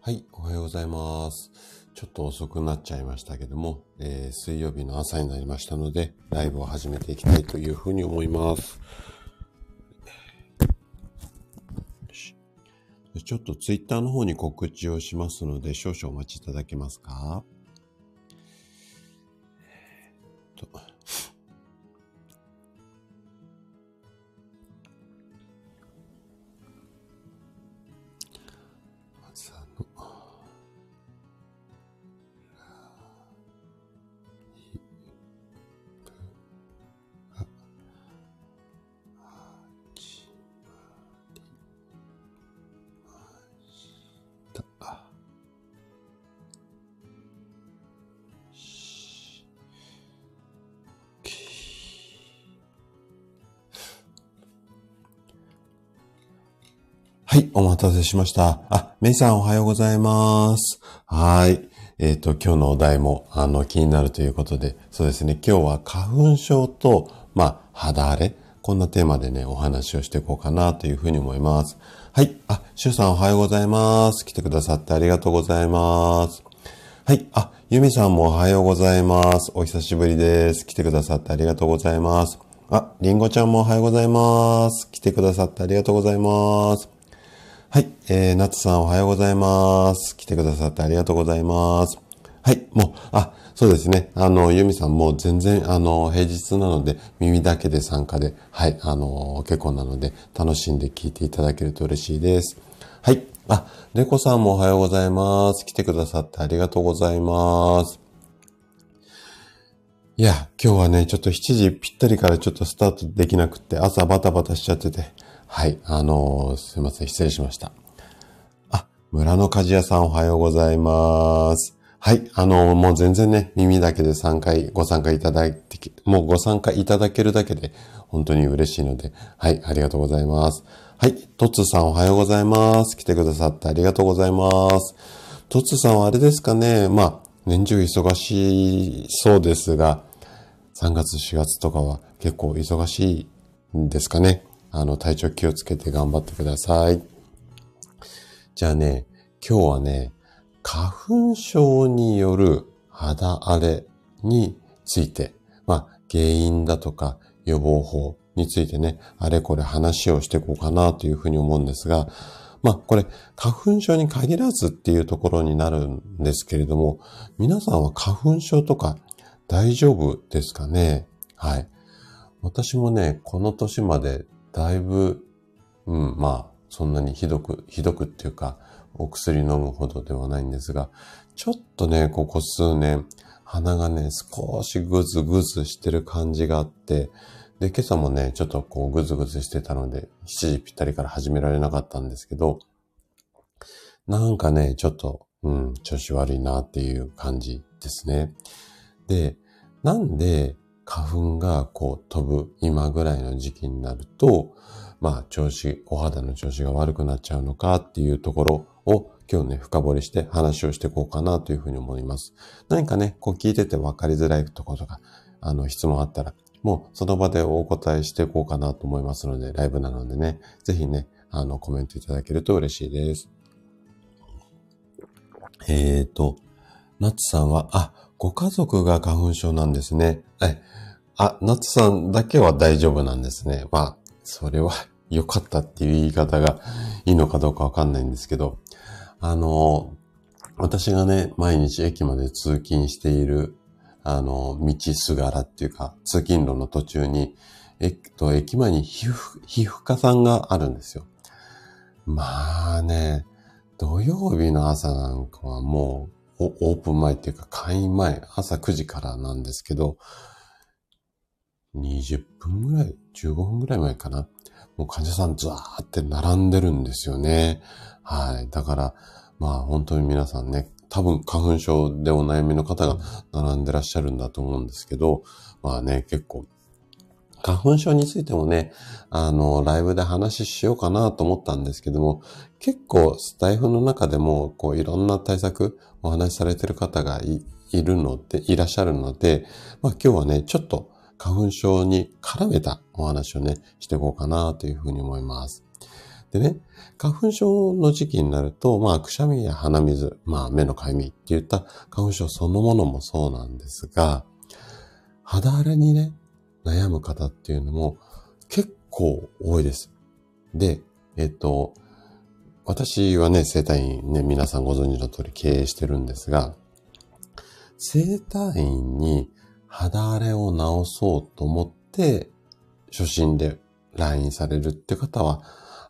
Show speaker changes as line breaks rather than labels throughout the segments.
はい、おはようございます。ちょっと遅くなっちゃいましたけども、えー水曜日の朝になりましたので、ライブを始めていきたいというふうに思います。ちょっとツイッターの方に告知をしますので、少々お待ちいただけますか？せしました。あ、メイさんおはようございます。はい。えっ、と、今日のお題も、あの、気になるということで、そうですね、今日は花粉症と、まあ、肌荒れ、こんなテーマでね、お話をしていこうかなというふうに思います。はい。あ、シュウさんおはようございます。来てくださってありがとうございます。はい。あ、ユミさんもおはようございます。お久しぶりです。来てくださってありがとうございます。あ、リンゴちゃんもおはようございます。来てくださってありがとうございます。えー、ナツさんおはようございます。来てくださってありがとうございます。はい。もう、あ、そうですね。あの、ユミさんも全然、あの、平日なので、耳だけで参加で、はい、あの、結構なので、楽しんで聞いていただけると嬉しいです。はい。あ、レコさんもおはようございます。来てくださってありがとうございます。いや、今日はね、ちょっと7時ぴったりからちょっとスタートできなくって、朝バタバタしちゃってて、はい、あのすいません、失礼しました。村の鍛冶屋さんおはようございます。はい、あのもう全然ね、耳だけで3回ご参加いただいて、もうご参加いただけるだけで本当に嬉しいので、はい、ありがとうございます。はい、トッツさんおはようございます。来てくださってありがとうございます。トッツさんはあれですかね、まあ、年中忙しそうですが、3月4月とかは結構忙しいんですかね。あの、体調気をつけて頑張ってください。じゃあね、今日はね、花粉症による肌荒れについて、まあ、原因だとか予防法についてね、あれこれ話をしていこうかなというふうに思うんですが、まあ、これ、花粉症に限らずっていうところになるんですけれども、皆さんは花粉症とか大丈夫ですかね？はい。私もね、この年までだいぶ、うん、まあ、そんなにひどく、ひどくっていうか、お薬飲むほどではないんですが、ちょっとね、ここ数年、鼻がね、少しぐずぐずしてる感じがあって、で、今朝もね、ちょっとこうぐずぐずしてたので、7時ぴったりから始められなかったんですけど、なんかね、ちょっと、うん、調子悪いなっていう感じですね。で、なんで花粉がこう飛ぶ今ぐらいの時期になると、まあ調子、お肌の調子が悪くなっちゃうのかっていうところを今日ね、深掘りして話をしていこうかなというふうに思います。何かね、こう聞いてて分かりづらいところとか、あの質問あったら、もうその場でお答えしていこうかなと思いますので、ライブなのでね、ぜひね、あのコメントいただけると嬉しいです。えーと、ナツさんは、あ、ご家族が花粉症なんですね。え、あ、ナツさんだけは大丈夫なんですね。まあ、それは良かったっていう言い方がいいのかどうかわかんないんですけど、あの、私がね、毎日駅まで通勤している、あの、道すがらっていうか、通勤路の途中に、えっと、駅前に皮膚、皮膚科さんがあるんですよ。まあね、土曜日の朝なんかはもう、オープン前っていうか会員前、朝9時からなんですけど、20分ぐらい、15分ぐらい前かな。もう患者さんザーって並んでるんですよね。はい。だから、まあ本当に皆さんね、多分花粉症でお悩みの方が並んでらっしゃるんだと思うんですけど、まあね、結構、花粉症についてもね、あの、ライブで話しようかなと思ったんですけども、結構スタイフの中でも、こういろんな対策お話しされてる方がいいるので、いらっしゃるので、まあ今日はね、ちょっと花粉症に絡めたお話をね、していこうかなというふうに思います。でね、花粉症の時期になると、まあ、くしゃみや鼻水、まあ、目のかゆみっていった花粉症そのものもそうなんですが、肌荒れにね、悩む方っていうのも結構多いです。で、えっと、私はね、生体院ね、皆さんご存知の通り経営してるんですが、生体院に肌荒れを治そうと思って、初心で来院されるって方は、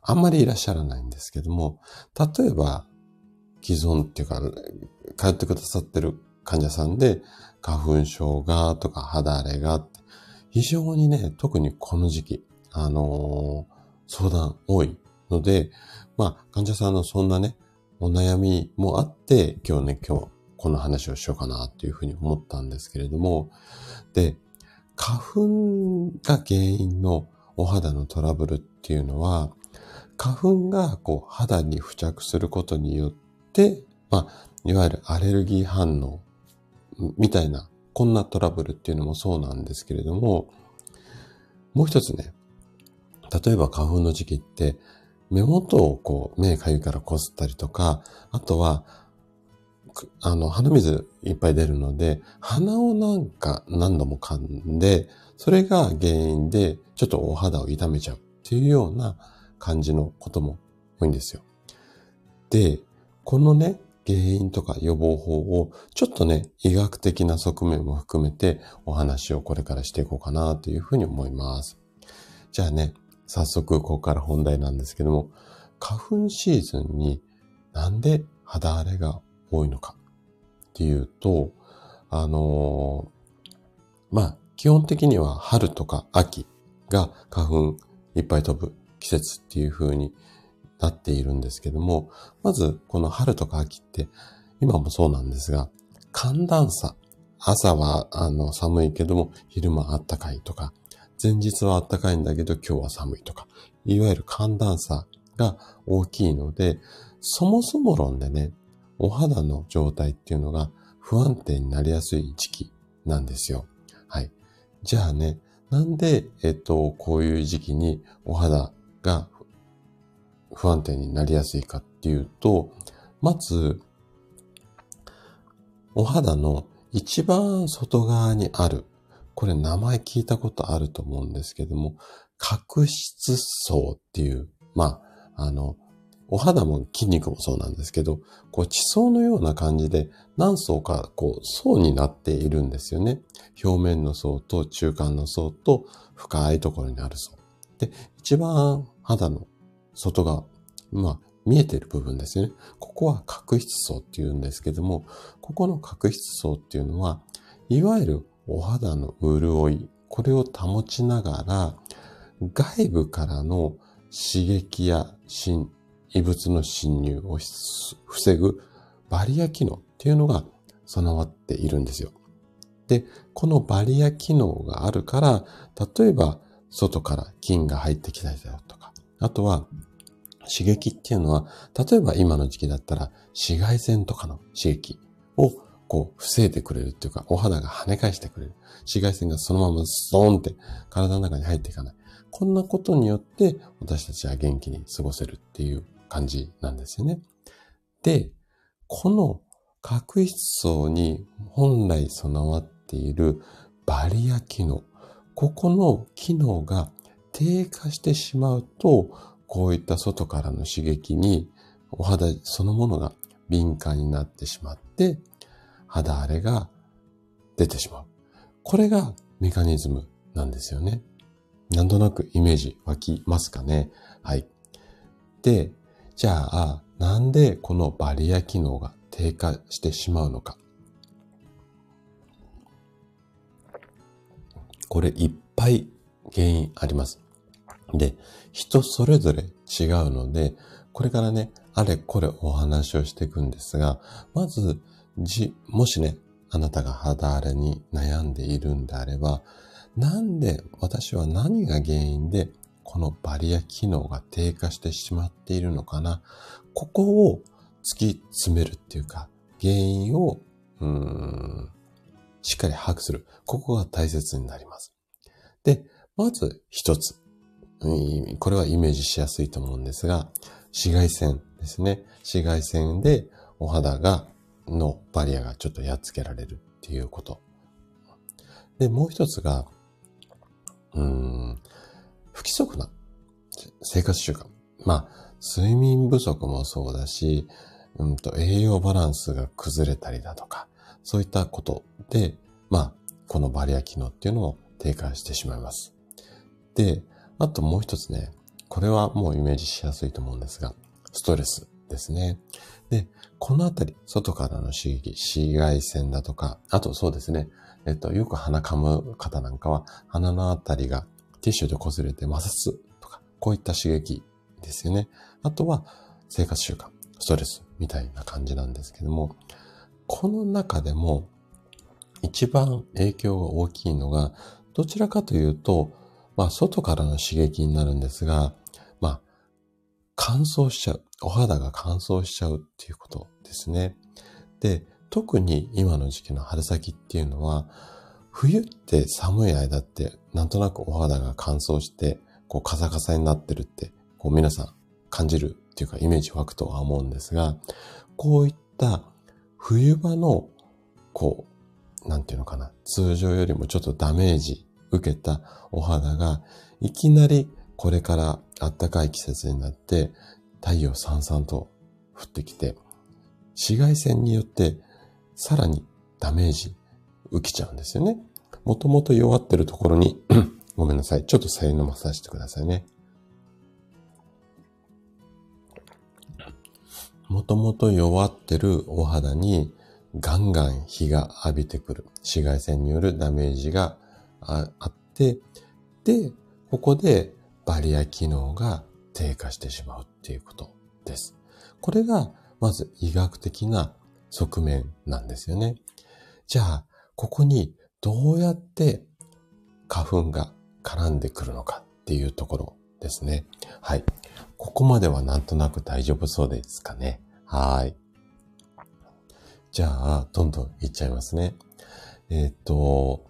あんまりいらっしゃらないんですけども、例えば、既存っていうか、通ってくださってる患者さんで、花粉症がとか肌荒れが、非常にね、特にこの時期、あのー、相談多いので、まあ、患者さんのそんなね、お悩みもあって、今日ね、今日、この話をしようかなっていうふうに思ったんですけれども、で、花粉が原因のお肌のトラブルっていうのは、花粉がこう肌に付着することによって、まあ、いわゆるアレルギー反応みたいな、こんなトラブルっていうのもそうなんですけれども、もう一つね、例えば花粉の時期って、目元をこう、目かゆからこすったりとか、あとは、あの、鼻水いっぱい出るので、鼻をなんか何度も噛んで、それが原因でちょっとお肌を痛めちゃうっていうような感じのことも多いんですよ。で、このね、原因とか予防法をちょっとね、医学的な側面も含めてお話をこれからしていこうかなというふうに思います。じゃあね、早速ここから本題なんですけども、花粉シーズンになんで肌荒れが多いのかっていうと、あのー、まあ、基本的には春とか秋が花粉いっぱい飛ぶ季節っていう風になっているんですけども、まずこの春とか秋って今もそうなんですが、寒暖差。朝はあの寒いけども昼間暖かいとか、前日は暖かいんだけど今日は寒いとか、いわゆる寒暖差が大きいので、そもそも論でね、お肌の状態っていうのが不安定になりやすい時期なんですよ。はい。じゃあね、なんで、えっと、こういう時期にお肌が不安定になりやすいかっていうと、まず、お肌の一番外側にある、これ名前聞いたことあると思うんですけども、角質層っていう、まあ、あの、お肌も筋肉もそうなんですけど、こう地層のような感じで何層かこう層になっているんですよね。表面の層と中間の層と深いところにある層。で、一番肌の外側、まあ見えている部分ですよね。ここは角質層って言うんですけども、ここの角質層っていうのは、いわゆるお肌の潤い、これを保ちながら、外部からの刺激や新異物の侵入を防ぐバリア機能っていうのが備わっているんですよ。で、このバリア機能があるから、例えば外から菌が入ってきたりだとか、あとは刺激っていうのは、例えば今の時期だったら紫外線とかの刺激をこう防いでくれるっていうか、お肌が跳ね返してくれる。紫外線がそのままストーンって体の中に入っていかない。こんなことによって私たちは元気に過ごせるっていう感じなんですよね。で、この角質層に本来備わっているバリア機能、ここの機能が低下してしまうと、こういった外からの刺激にお肌そのものが敏感になってしまって、肌荒れが出てしまう。これがメカニズムなんですよね。なんとなくイメージ湧きますかね。はい。で、じゃあ、なんでこのバリア機能が低下してしまうのか？これいっぱい原因あります。で、人それぞれ違うので、これからね、あれこれお話をしていくんですが、まず、じ、もしね、あなたが肌荒れに悩んでいるんであれば、なんで私は何が原因でこのバリア機能が低下してしまっているのかな。ここを突き詰めるっていうか、原因を、うん、しっかり把握する。ここが大切になります。で、まず一つ。これはイメージしやすいと思うんですが、紫外線ですね。紫外線でお肌が、のバリアがちょっとやっつけられるっていうこと。で、もう一つが、うーん、不規則な生活習慣。まあ、睡眠不足もそうだし、うんと、栄養バランスが崩れたりだとか、そういったことで、まあ、このバリア機能っていうのも低下してしまいます。で、あともう一つね、これはもうイメージしやすいと思うんですが、ストレスですね。で、このあたり、外からの刺激、紫外線だとか、あとそうですね、えっと、よく鼻噛む方なんかは、鼻のあたりがティッシュで擦れて摩擦とか、こういった刺激ですよね。あとは、生活習慣、ストレスみたいな感じなんですけども、この中でも、一番影響が大きいのが、どちらかというと、まあ、外からの刺激になるんですが、まあ、乾燥しちゃう。お肌が乾燥しちゃうっていうことですね。で、特に今の時期の春先っていうのは、冬って寒い間ってなんとなくお肌が乾燥して、こうカサカサになってるって、こう皆さん感じるっていうかイメージ湧くとは思うんですが、こういった冬場の、こう、なんていうのかな、通常よりもちょっとダメージ受けたお肌が、いきなりこれから暖かい季節になって、太陽さんさんと降ってきて、紫外線によってさらにダメージ受けちゃうんですよね。もともと弱ってるところに ごめんなさい。ちょっとさ飲まさせてくださいね。もともと弱ってるお肌にガンガン日が浴びてくる紫外線によるダメージがあって、で、ここでバリア機能が低下してしまうっていうことです。これが、まず医学的な側面なんですよね。じゃあ、ここにどうやって花粉が絡んでくるのかっていうところですね。はい。ここまではなんとなく大丈夫そうですかね。はい。じゃあ、どんどんいっちゃいますね。えっ、と、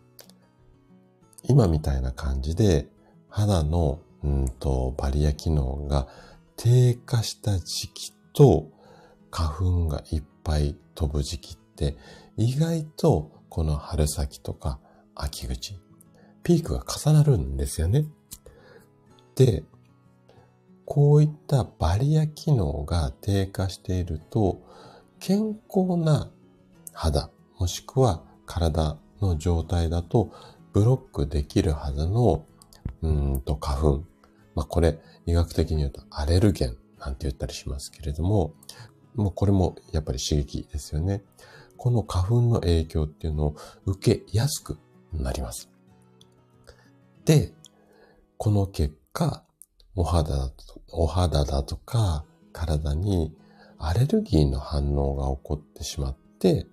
今みたいな感じで肌のうんとバリア機能が低下した時期と花粉がいっぱい飛ぶ時期って意外とこの春先とか秋口、ピークが重なるんですよね。で、こういったバリア機能が低下していると健康な肌もしくは体の状態だとブロックできるはずの、うんと花粉。まあこれ、医学的に言うとアレルゲンなんて言ったりしますけれども、もうこれもやっぱり刺激ですよね。この花粉の影響っていうのを受けやすくなります。で、この結果、お肌だとお肌だとか体にアレルギーの反応が起こってしまって、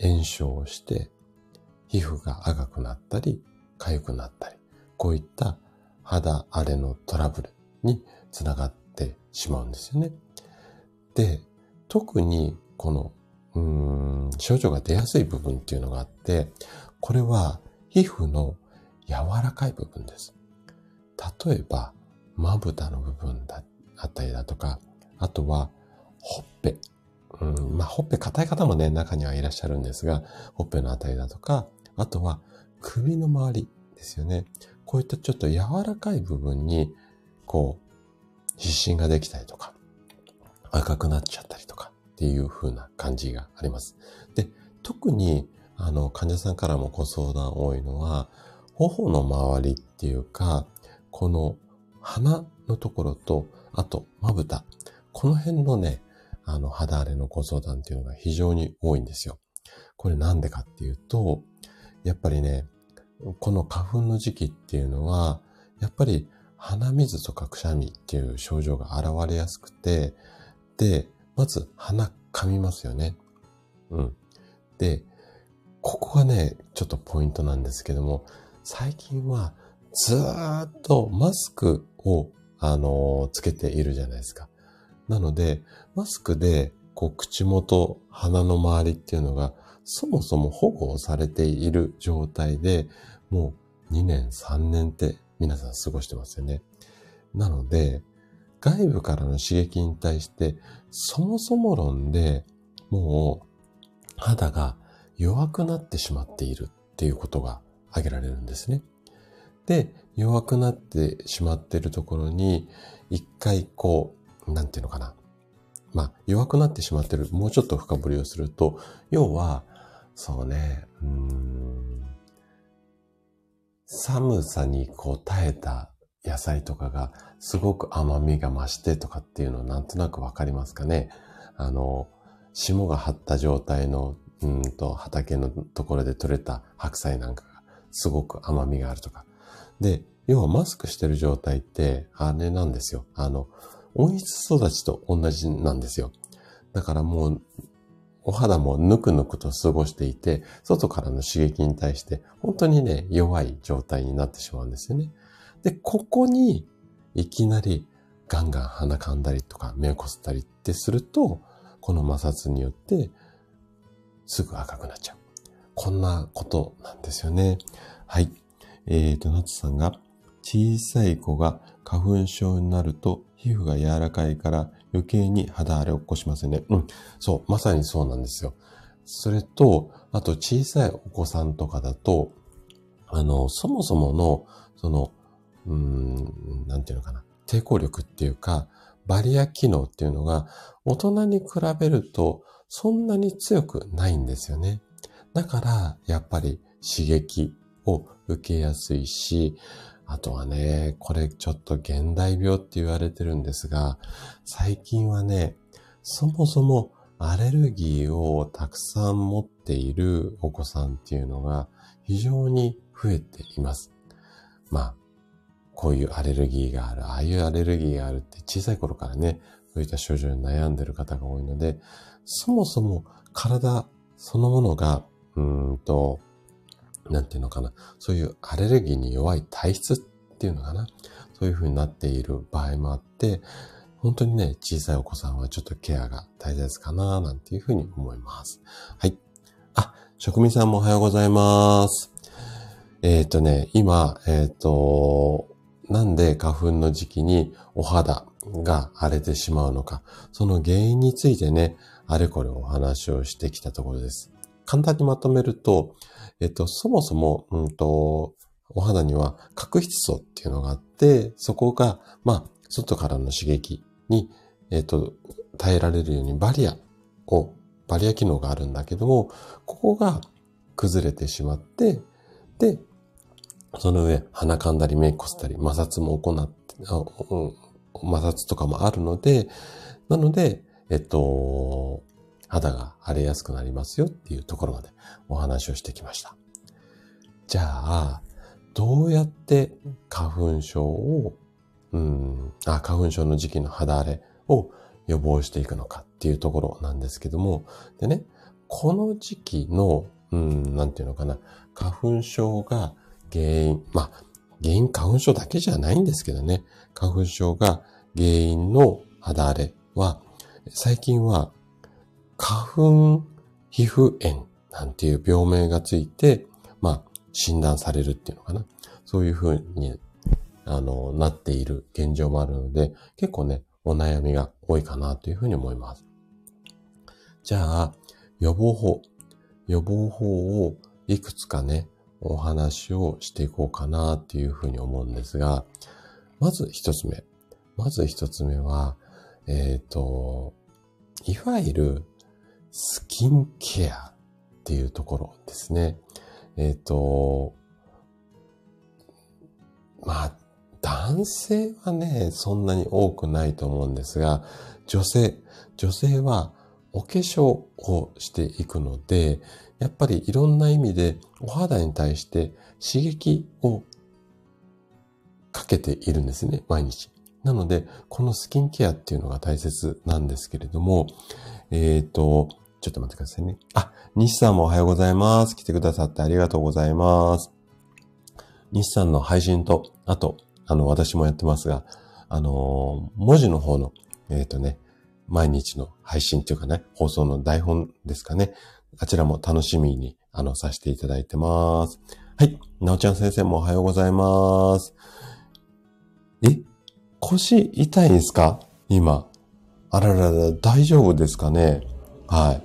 炎症をして、皮膚が赤くなったり、痒くなったり、こういった肌荒れのトラブルにつながってしまうんですよね。で、特にこの、うん、症状が出やすい部分っていうのがあって、これは皮膚の柔らかい部分です。例えば、まぶたの部分だったりだとか、あとは、ほっぺ。うん、まあ、ほっぺ硬い方もね、中にはいらっしゃるんですが、ほっぺのあたりだとか、あとは首の周りですよね。こういったちょっと柔らかい部分に、こう、湿疹ができたりとか、赤くなっちゃったりとかっていう風な感じがあります。で、特に、あの、患者さんからもご相談多いのは、頬の周りっていうか、この鼻のところと、あと、まぶた。この辺のね、あの、肌荒れのご相談っていうのが非常に多いんですよ。これなんでかっていうと、やっぱりね、この花粉の時期っていうのは、やっぱり鼻水とかくしゃみっていう症状が現れやすくて、で、まず鼻噛みますよね。うん。で、ここがね、ちょっとポイントなんですけども、最近はずーっとマスクを、あのー、つけているじゃないですか。なので、マスクで、こう、口元、鼻の周りっていうのが、そもそも保護されている状態で、もう2年、3年って皆さん過ごしてますよね。なので、外部からの刺激に対して、そもそも論でもう肌が弱くなってしまっているっていうことが挙げられるんですね。で、弱くなってしまっているところに、一回こう、なんていうのかな。まあ、弱くなってしまっている。もうちょっと深掘りをすると、要は、そうね、うん、寒さにこう耐えた野菜とかがすごく甘みが増してとかっていうのなんとなくわかりますかねあの、霜が張った状態の、うんと、畑のところで採れた白菜なんかがすごく甘みがあるとか。で、要はマスクしてる状態って、あれなんですよ。あの、温室育ちと同じなんですよ。だからもう、お肌もぬくぬくと過ごしていて、外からの刺激に対して本当にね、弱い状態になってしまうんですよね。で、ここにいきなりガンガン鼻かんだりとか目をこすったりってすると、この摩擦によってすぐ赤くなっちゃう。こんなことなんですよね。はい。えーと、ナツさんが小さい子が花粉症になると皮膚が柔らかいから余計に肌荒れを起こしますよね。うん。そう。まさにそうなんですよ。それと、あと小さいお子さんとかだと、あの、そもそもの、その、うん、なんていうのかな。抵抗力っていうか、バリア機能っていうのが大人に比べるとそんなに強くないんですよね。だから、やっぱり刺激を受けやすいし、あとはね、これちょっと現代病って言われてるんですが、最近はね、そもそもアレルギーをたくさん持っているお子さんっていうのが非常に増えています。まあ、こういうアレルギーがある、ああいうアレルギーがあるって小さい頃からね、そういった症状に悩んでる方が多いので、そもそも体そのものが、うんと、なんていうのかな、そういうアレルギーに弱い体質っていうのかな、そういう風になっている場合もあって、本当にね、小さいお子さんはちょっとケアが大切かな、なんていうふうに思います。はい。あ、職人さんもおはようございます。えっ、ー、とね、今、えっ、ー、と、なんで花粉の時期にお肌が荒れてしまうのか、その原因についてね、あれこれお話をしてきたところです。簡単にまとめると、えっと、そもそも、うんと、お肌には角質層っていうのがあって、そこが、まあ、外からの刺激に、えっと、耐えられるようにバリアを、バリア機能があるんだけども、ここが崩れてしまって、で、その上、鼻かんだり目こすったり、摩擦も行って、摩擦とかもあるので、なので、えっと、肌が荒れやすくなりますよっていうところまでお話をしてきました。じゃあ、どうやって花粉症を、うん、あ、花粉症の時期の肌荒れを予防していくのかっていうところなんですけども、でね、この時期の、うん、なんていうのかな、花粉症が原因、まあ、原因花粉症だけじゃないんですけどね、花粉症が原因の肌荒れは、最近は花粉皮膚炎なんていう病名がついて、まあ、診断されるっていうのかな。そういうふうに、あの、なっている現状もあるので、結構ね、お悩みが多いかなというふうに思います。じゃあ、予防法。予防法をいくつかね、お話をしていこうかなっていうふうに思うんですが、まず一つ目。まず一つ目は、えっ、ー、と、いわゆるスキンケアっていうところですね。えっ、ー、と、まあ、男性はね、そんなに多くないと思うんですが、女性、女性はお化粧をしていくので、やっぱりいろんな意味でお肌に対して刺激をかけているんですね、毎日。なので、このスキンケアっていうのが大切なんですけれども、えっ、ー、と、ちょっと待ってくださいね。あ、西さんもおはようございます。来てくださってありがとうございます。西さんの配信と、あと、あの、私もやってますが、あのー、文字の方の、えっ、ー、とね、毎日の配信というかね、放送の台本ですかね。あちらも楽しみに、あの、させていただいてます。はい。なおちゃん先生もおはようございます。え？腰痛いんですか？今。あららら、大丈夫ですかね？はい。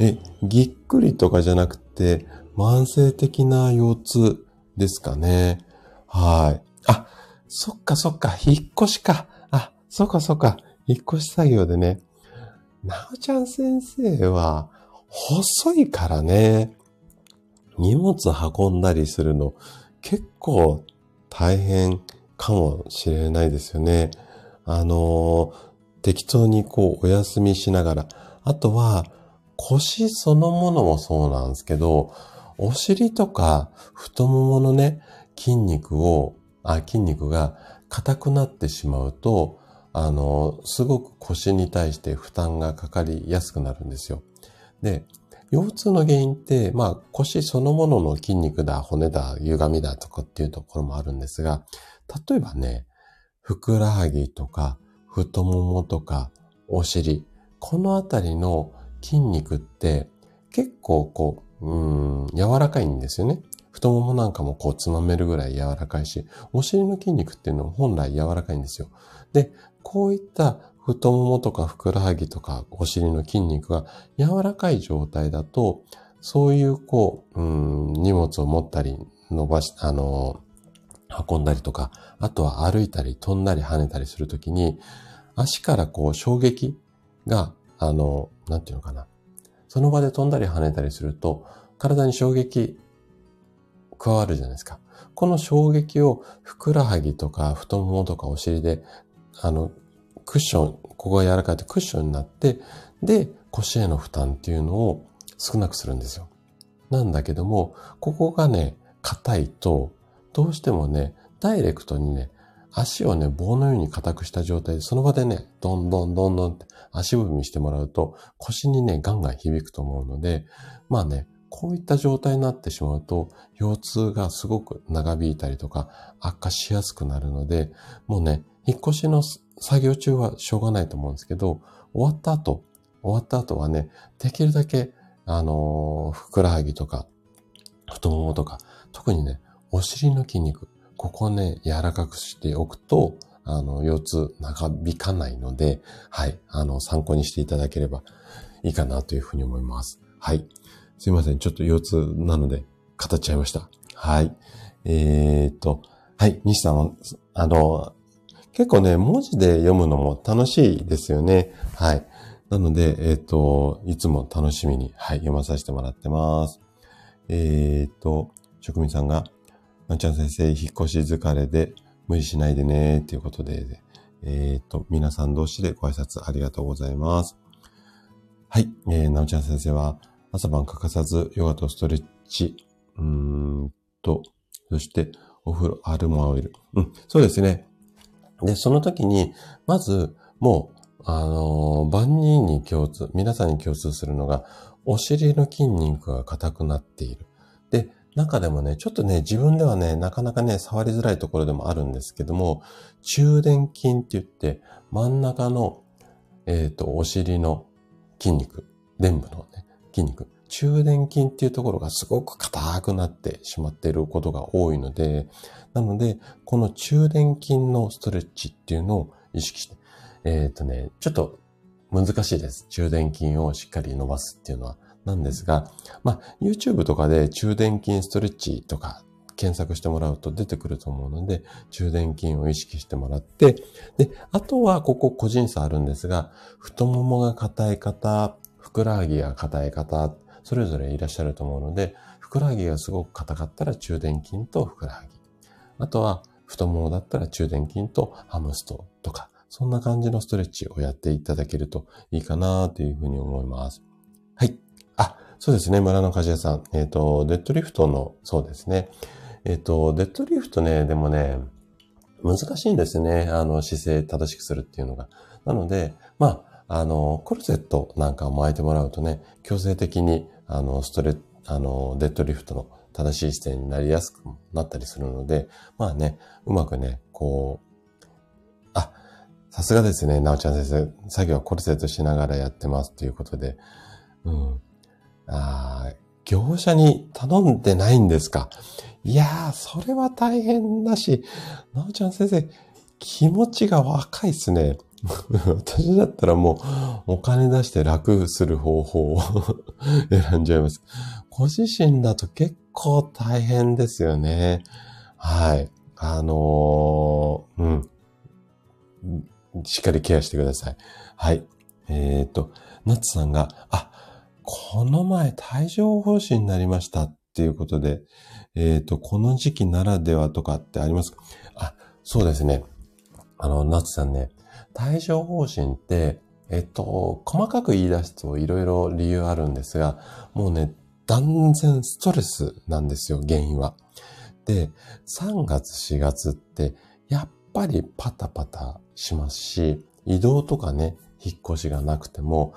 え、ぎっくりとかじゃなくて、慢性的な腰痛ですかね？はい。あ、そっかそっか、引っ越しか。あ、そっかそっか、引っ越し作業でね。なおちゃん先生は、細いからね。荷物運んだりするの、結構大変かもしれないですよね。あの適当にこうお休みしながら、あとは腰そのものもそうなんですけど、お尻とか太もものね、筋肉を、あ、筋肉が硬くなってしまうと、あの、すごく腰に対して負担がかかりやすくなるんですよ。で、腰痛の原因って、まあ腰そのものの筋肉だ、骨だ、歪みだとかっていうところもあるんですが、例えばね、ふくらはぎとか太ももとかお尻、このあたりの筋肉って結構こう、うん、柔らかいんですよね。太ももなんかもこうつまめるぐらい柔らかいし、お尻の筋肉っていうのも本来柔らかいんですよ。で、こういった太ももとかふくらはぎとかお尻の筋肉が柔らかい状態だと、そういうこう、うん、荷物を持ったり、伸ばし、あの、運んだりとか、あとは歩いたり飛んだり跳ねたりするときに、足からこう衝撃が、あの、なんていうのかな。その場で飛んだり跳ねたりすると、体に衝撃加わるじゃないですか。この衝撃をふくらはぎとか太ももとかお尻で、あの、クッション、ここが柔らかいとクッションになって、で、腰への負担っていうのを少なくするんですよ。なんだけども、ここがね、硬いと、どうしてもね、ダイレクトにね、足をね、棒のように硬くした状態で、その場でね、どんどんどんどんって足踏みしてもらうと、腰にね、ガンガン響くと思うので、まあね、こういった状態になってしまうと、腰痛がすごく長引いたりとか、悪化しやすくなるので、もうね、引っ越しの作業中はしょうがないと思うんですけど、終わった後、終わった後はね、できるだけ、あのー、ふくらはぎとか、太ももとか、特にね、お尻の筋肉、ここをね、柔らかくしておくと、あの、腰痛長引かないので、はい、あの、参考にしていただければいいかなというふうに思います。はい。すいません。ちょっと腰痛なので、語っちゃいました。はい。えー、っと、はい、西さんは、あの、結構ね、文字で読むのも楽しいですよね。はい。なので、えっ、と、いつも楽しみに、はい、読まさせてもらってます。えっ、と、職人さんが、なちゃん先生、引っ越し疲れで無理しないでね、ということで、えっ、ー、と、皆さん同士でご挨拶ありがとうございます。はい、えー、なおちゃん先生は、朝晩欠かさずヨガとストレッチ、うーんと、そしてお風呂、アルマオイル。うん、そうですね。で、その時に、まず、もう、あのー、万人に共通、皆さんに共通するのが、お尻の筋肉が硬くなっている。で、中でもね、ちょっとね、自分ではね、なかなかね、触りづらいところでもあるんですけども、中殿筋って言って、真ん中の、えっ、ー、と、お尻の筋肉、臀部のね、筋肉、中殿筋っていうところがすごく硬くなってしまっていることが多いので、なので、この中殿筋のストレッチっていうのを意識して、えっ、ー、とね、ちょっと難しいです。中殿筋をしっかり伸ばすっていうのは。なんですが、まあ、YouTube とかで中殿筋ストレッチとか検索してもらうと出てくると思うので、中殿筋を意識してもらって、で、あとはここ個人差あるんですが、太ももが硬い方、ふくらはぎが硬い方、それぞれいらっしゃると思うので、ふくらはぎがすごく硬かったら中殿筋とふくらはぎ。あとは太ももだったら中殿筋とハムストとか、そんな感じのストレッチをやっていただけるといいかなというふうに思います。はい。あそうですね、村の鍛冶屋さん。えっ、ー、と、デッドリフトの、そうですね。えっ、ー、と、デッドリフトね、でもね、難しいんですね。あの、姿勢正しくするっていうのが。なので、まあ、あの、コルセットなんかを巻いてもらうとね、強制的に、あの、ストレあの、デッドリフトの正しい姿勢になりやすくなったりするので、まあね、うまくね、こう、あ、さすがですね、なおちゃん先生。作業はコルセットしながらやってますということで、うん。ああ業者に頼んでないんですか？いやー、それは大変だし、なおちゃん先生、気持ちが若いっすね。私だったらもうお金出して楽する方法を 選んじゃいます。ご自身だと結構大変ですよね。はい。あのー、うん。しっかりケアしてください。はい。えっ、ー、と、ナツさんが、あ、この前帯状疱疹になりましたっていうことで、えっ、ー、と、この時期ならではとかってありますか？あ、そうですね。あの、ナツさんね、帯状疱疹って、えっと、細かく言い出すといろいろ理由あるんですが、もうね、断然ストレスなんですよ、原因は。で、3月4月って、やっぱりパタパタしますし、移動とかね、引っ越しがなくても、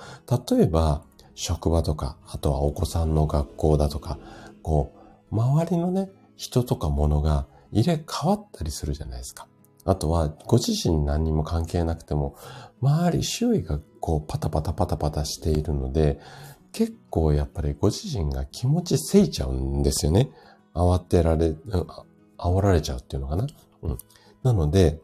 例えば、職場とか、あとはお子さんの学校だとか、こう、周りのね、人とか物が入れ替わったりするじゃないですか。あとは、ご自身何にも関係なくても、周り、周囲がこう、パタパタパタパタしているので、結構やっぱりご自身が気持ちせいちゃうんですよね。慌てられ、煽られちゃうっていうのかな。うん。なので、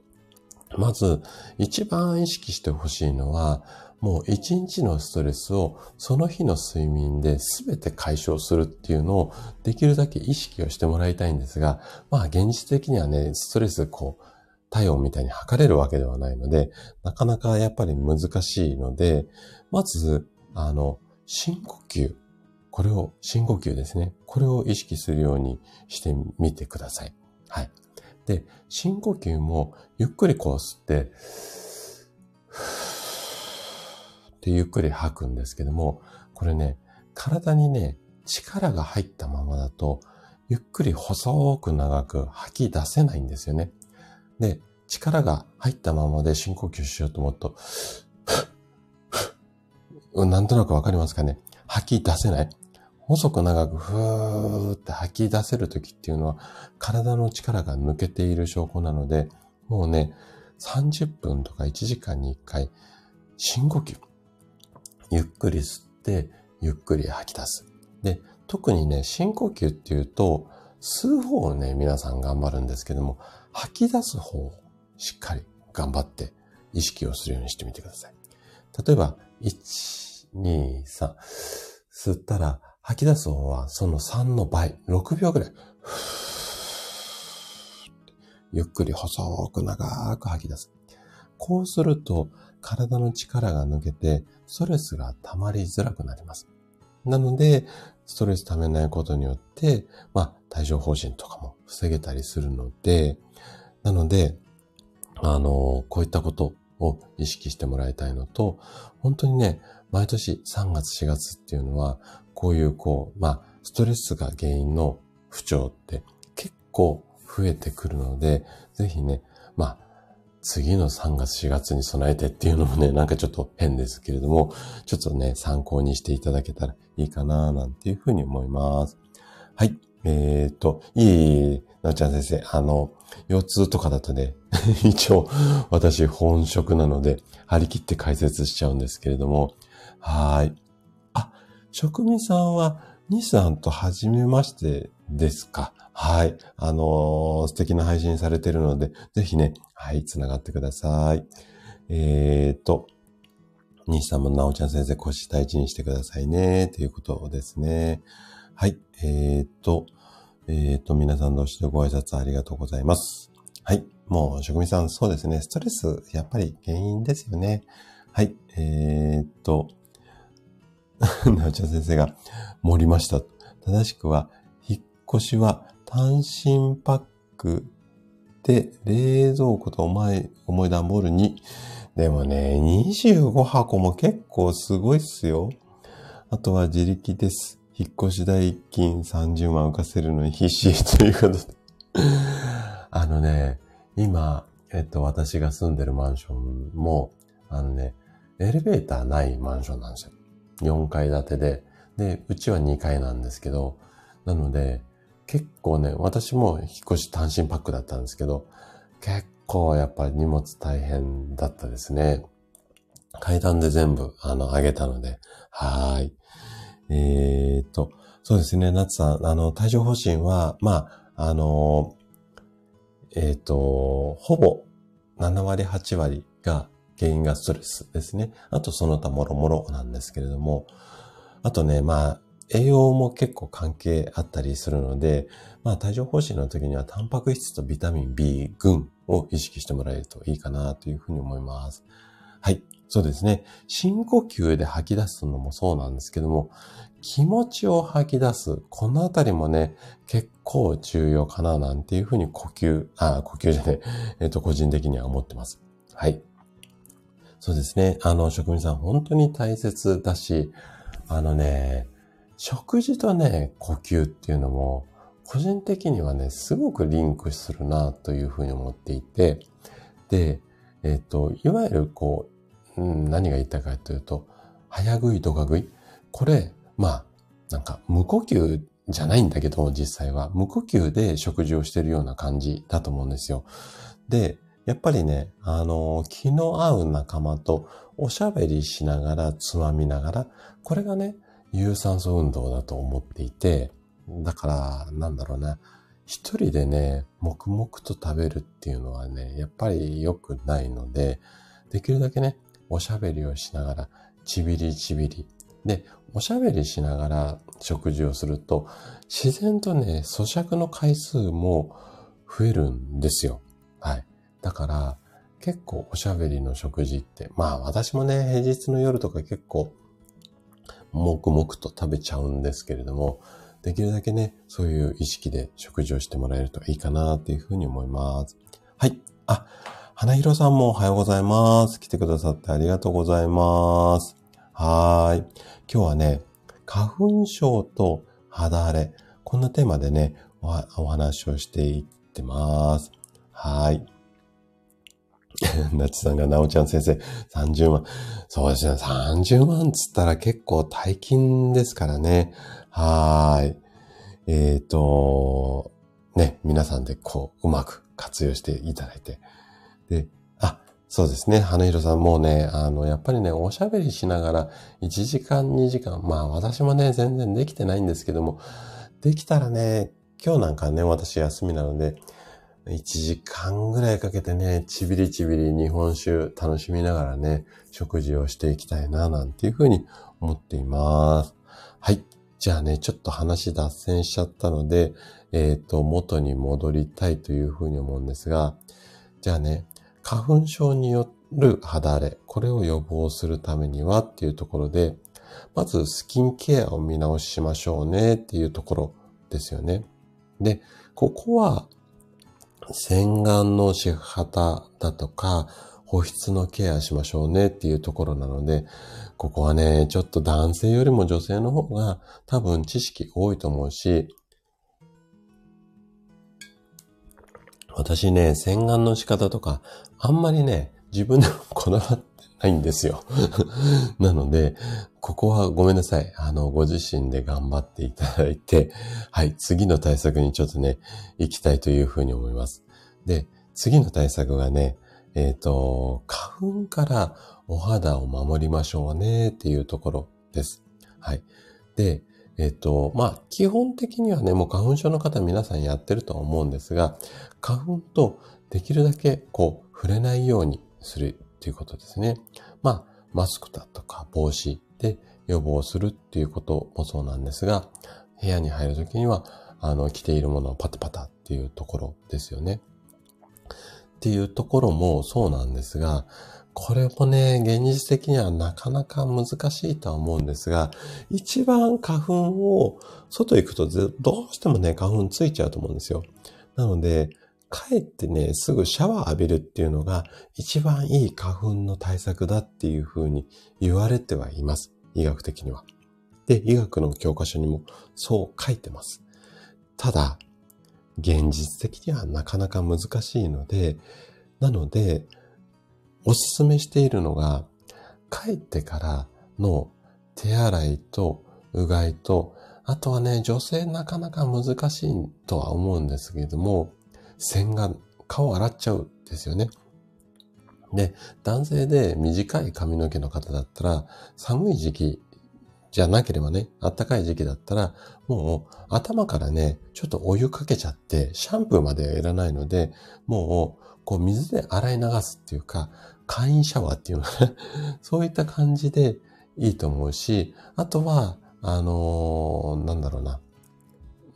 まず、一番意識してほしいのは、もう一日のストレスをその日の睡眠で全て解消するっていうのをできるだけ意識をしてもらいたいんですが、まあ現実的にはね、ストレスこう、体温みたいに測れるわけではないので、なかなかやっぱり難しいので、まず、あの、深呼吸。これを、深呼吸ですね。これを意識するようにしてみてください。はい。で、深呼吸もゆっくりこう吸って、ってゆっくり吐くんですけども、これね、体にね、力が入ったままだと、ゆっくり細く長く吐き出せないんですよね。で、力が入ったままで深呼吸しようと思うと、なんとなくわかりますかね吐き出せない。細く長くふーって吐き出せるときっていうのは体の力が抜けている証拠なので、もうね、30分とか1時間に1回深呼吸。ゆっくり吸って、ゆっくり吐き出す。で、特にね、深呼吸っていうと、吸う方をね、皆さん頑張るんですけども、吐き出す方をしっかり頑張って意識をするようにしてみてください。例えば、1、2、3、吸ったら吐き出す方はその3の倍、6秒ぐらい。ゆっくり細く長く吐き出す。こうすると体の力が抜けてストレスが溜まりづらくなります。なので、ストレス溜めないことによって、まあ、帯状疱疹とかも防げたりするので、なので、あの、こういったことを意識してもらいたいのと、本当にね、毎年3月4月っていうのは、こういうこう、まあ、ストレスが原因の不調って結構増えてくるので、ぜひね、まあ、次の3月4月に備えてっていうのもね、なんかちょっと変ですけれども、ちょっとね、参考にしていただけたらいいかな、なんていうふうに思います。はい。えっ、ー、と、いい、なおちゃん先生、あの、腰痛とかだとね、一応、私本職なので、張り切って解説しちゃうんですけれども、はい。あ、職人さんは、ニさんと初めましてですか？はい。あのー、素敵な配信されてるので、ぜひね、はい、繋がってください。えーと、西さんもなおちゃん先生腰大事にしてくださいね、ということですね。はい。えーと、えーと、皆さん同士でご挨拶ありがとうございます。はい。もう、職人さん、そうですね。ストレス、やっぱり原因ですよね。はい。えーと、なおちゃん先生が盛りました。正しくは、引っ越しは単身パックで冷蔵庫と重い、重い段ボールに、でもね、25箱も結構すごいっすよ。あとは自力です。引っ越し代金30万浮かせるのに必死ということで。あのね、今、えっと、私が住んでるマンションも、あのね、エレベーターないマンションなんですよ。4階建てで。で、うちは2階なんですけど、なので、結構ね、私も引っ越し単身パックだったんですけど、結構やっぱ荷物大変だったですね。階段で全部、あの、上げたので、はーい。えー、っと、そうですね、夏さん、あの、帯状疱疹は、まあ、あの、えー、っと、ほぼ7割、8割が原因がストレスですね。あとその他もろもろなんですけれども、あとね、まあ、栄養も結構関係あったりするので、まあ、帯状疱疹の時にはタンパク質とビタミン B 群を意識してもらえるといいかなというふうに思います。はい。そうですね。深呼吸で吐き出すのもそうなんですけども、気持ちを吐き出す。このあたりもね、結構重要かななんていうふうに呼吸、あ、呼吸じゃねえ、っ、と、個人的には思ってます。はい。そうですね。あの、職人さん本当に大切だし、あのね、食事とね、呼吸っていうのも、個人的にはね、すごくリンクするなというふうに思っていて、で、えっ、と、いわゆるこう、うん、何が言いたいかというと、早食い、どか食い。これ、まあ、なんか無呼吸じゃないんだけど、実際は。無呼吸で食事をしてるような感じだと思うんですよ。で、やっぱりね、あの、気の合う仲間とおしゃべりしながら、つまみながら、これがね、有酸素運動だと思っていて、だから、なんだろうな。一人でね、黙々と食べるっていうのはね、やっぱり良くないので、できるだけね、おしゃべりをしながら、ちびりちびり。で、おしゃべりしながら食事をすると、自然とね、咀嚼の回数も増えるんですよ。はい。だから、結構おしゃべりの食事って、まあ私もね、平日の夜とか結構黙々と食べちゃうんですけれども、できるだけね、そういう意識で食事をしてもらえるといいかなっていうふうに思います。はい。あ、花広さんもおはようございます。来てくださってありがとうございます。はい。今日はね、花粉症と肌荒れ、こんなテーマでね、お話をしていってます。はい。なちさんが、なおちゃん先生、30万。そうですね、30万つったら結構大金ですからね。はい。えっ、ー、と、ね、皆さんでこう、うまく活用していただいて。で、あ、そうですね、花広さんもうね、あの、やっぱりね、おしゃべりしながら、1時間、2時間、まあ私もね、全然できてないんですけども、できたらね、今日なんかね、私休みなので、1時間ぐらいかけてね、ちびりちびり日本酒楽しみながらね、食事をしていきたいな、なんていうふうに思っています。はい。じゃあね、ちょっと話脱線しちゃったので、えっ、ー、と、元に戻りたいというふうに思うんですが、じゃあね、花粉症による肌荒れ、これを予防するためにはっていうところで、まずスキンケアを見直しましょうねっていうところですよね。で、ここは洗顔の仕方だとか、保湿のケアしましょうねっていうところなので、ここはね、ちょっと男性よりも女性の方が多分知識多いと思うし、私ね、洗顔の仕方とか、あんまりね、自分でも こだわってないんですよ。なので、ここはごめんなさい。あの、ご自身で頑張っていただいて、はい、次の対策にちょっとね、行きたいというふうに思います。で、次の対策がね、えっ、ー、と、花粉からお肌を守りましょうねっていうところです。はい。で、えっ、ー、と、まあ、基本的にはね、もう花粉症の方皆さんやってると思うんですが、花粉とできるだけこう、触れないようにするっていうことですね。まあ、マスクだとか帽子で予防するっていうこともそうなんですが、部屋に入るときには、あの、着ているものをパタパタっていうところですよね。っていうところもそうなんですが、これもね、現実的にはなかなか難しいとは思うんですが、一番花粉を外行くとどうしてもね、花粉ついちゃうと思うんですよ。なので、帰ってね、すぐシャワー浴びるっていうのが一番いい花粉の対策だっていうふうに言われてはいます。医学的には。で、医学の教科書にもそう書いてます。ただ、現実的にはなかなか難しいので、なので、おすすめしているのが、帰ってからの手洗いとうがいと、あとはね、女性なかなか難しいとは思うんですけれども、洗顔、顔洗っちゃうんですよね。で、男性で短い髪の毛の方だったら、寒い時期じゃなければね、暖かい時期だったら、もう頭からね、ちょっとお湯かけちゃって、シャンプーまではいらないので、もうこう水で洗い流すっていうか、簡易シャワーっていうの そういった感じでいいと思うし、あとは、あのー、なんだろうな。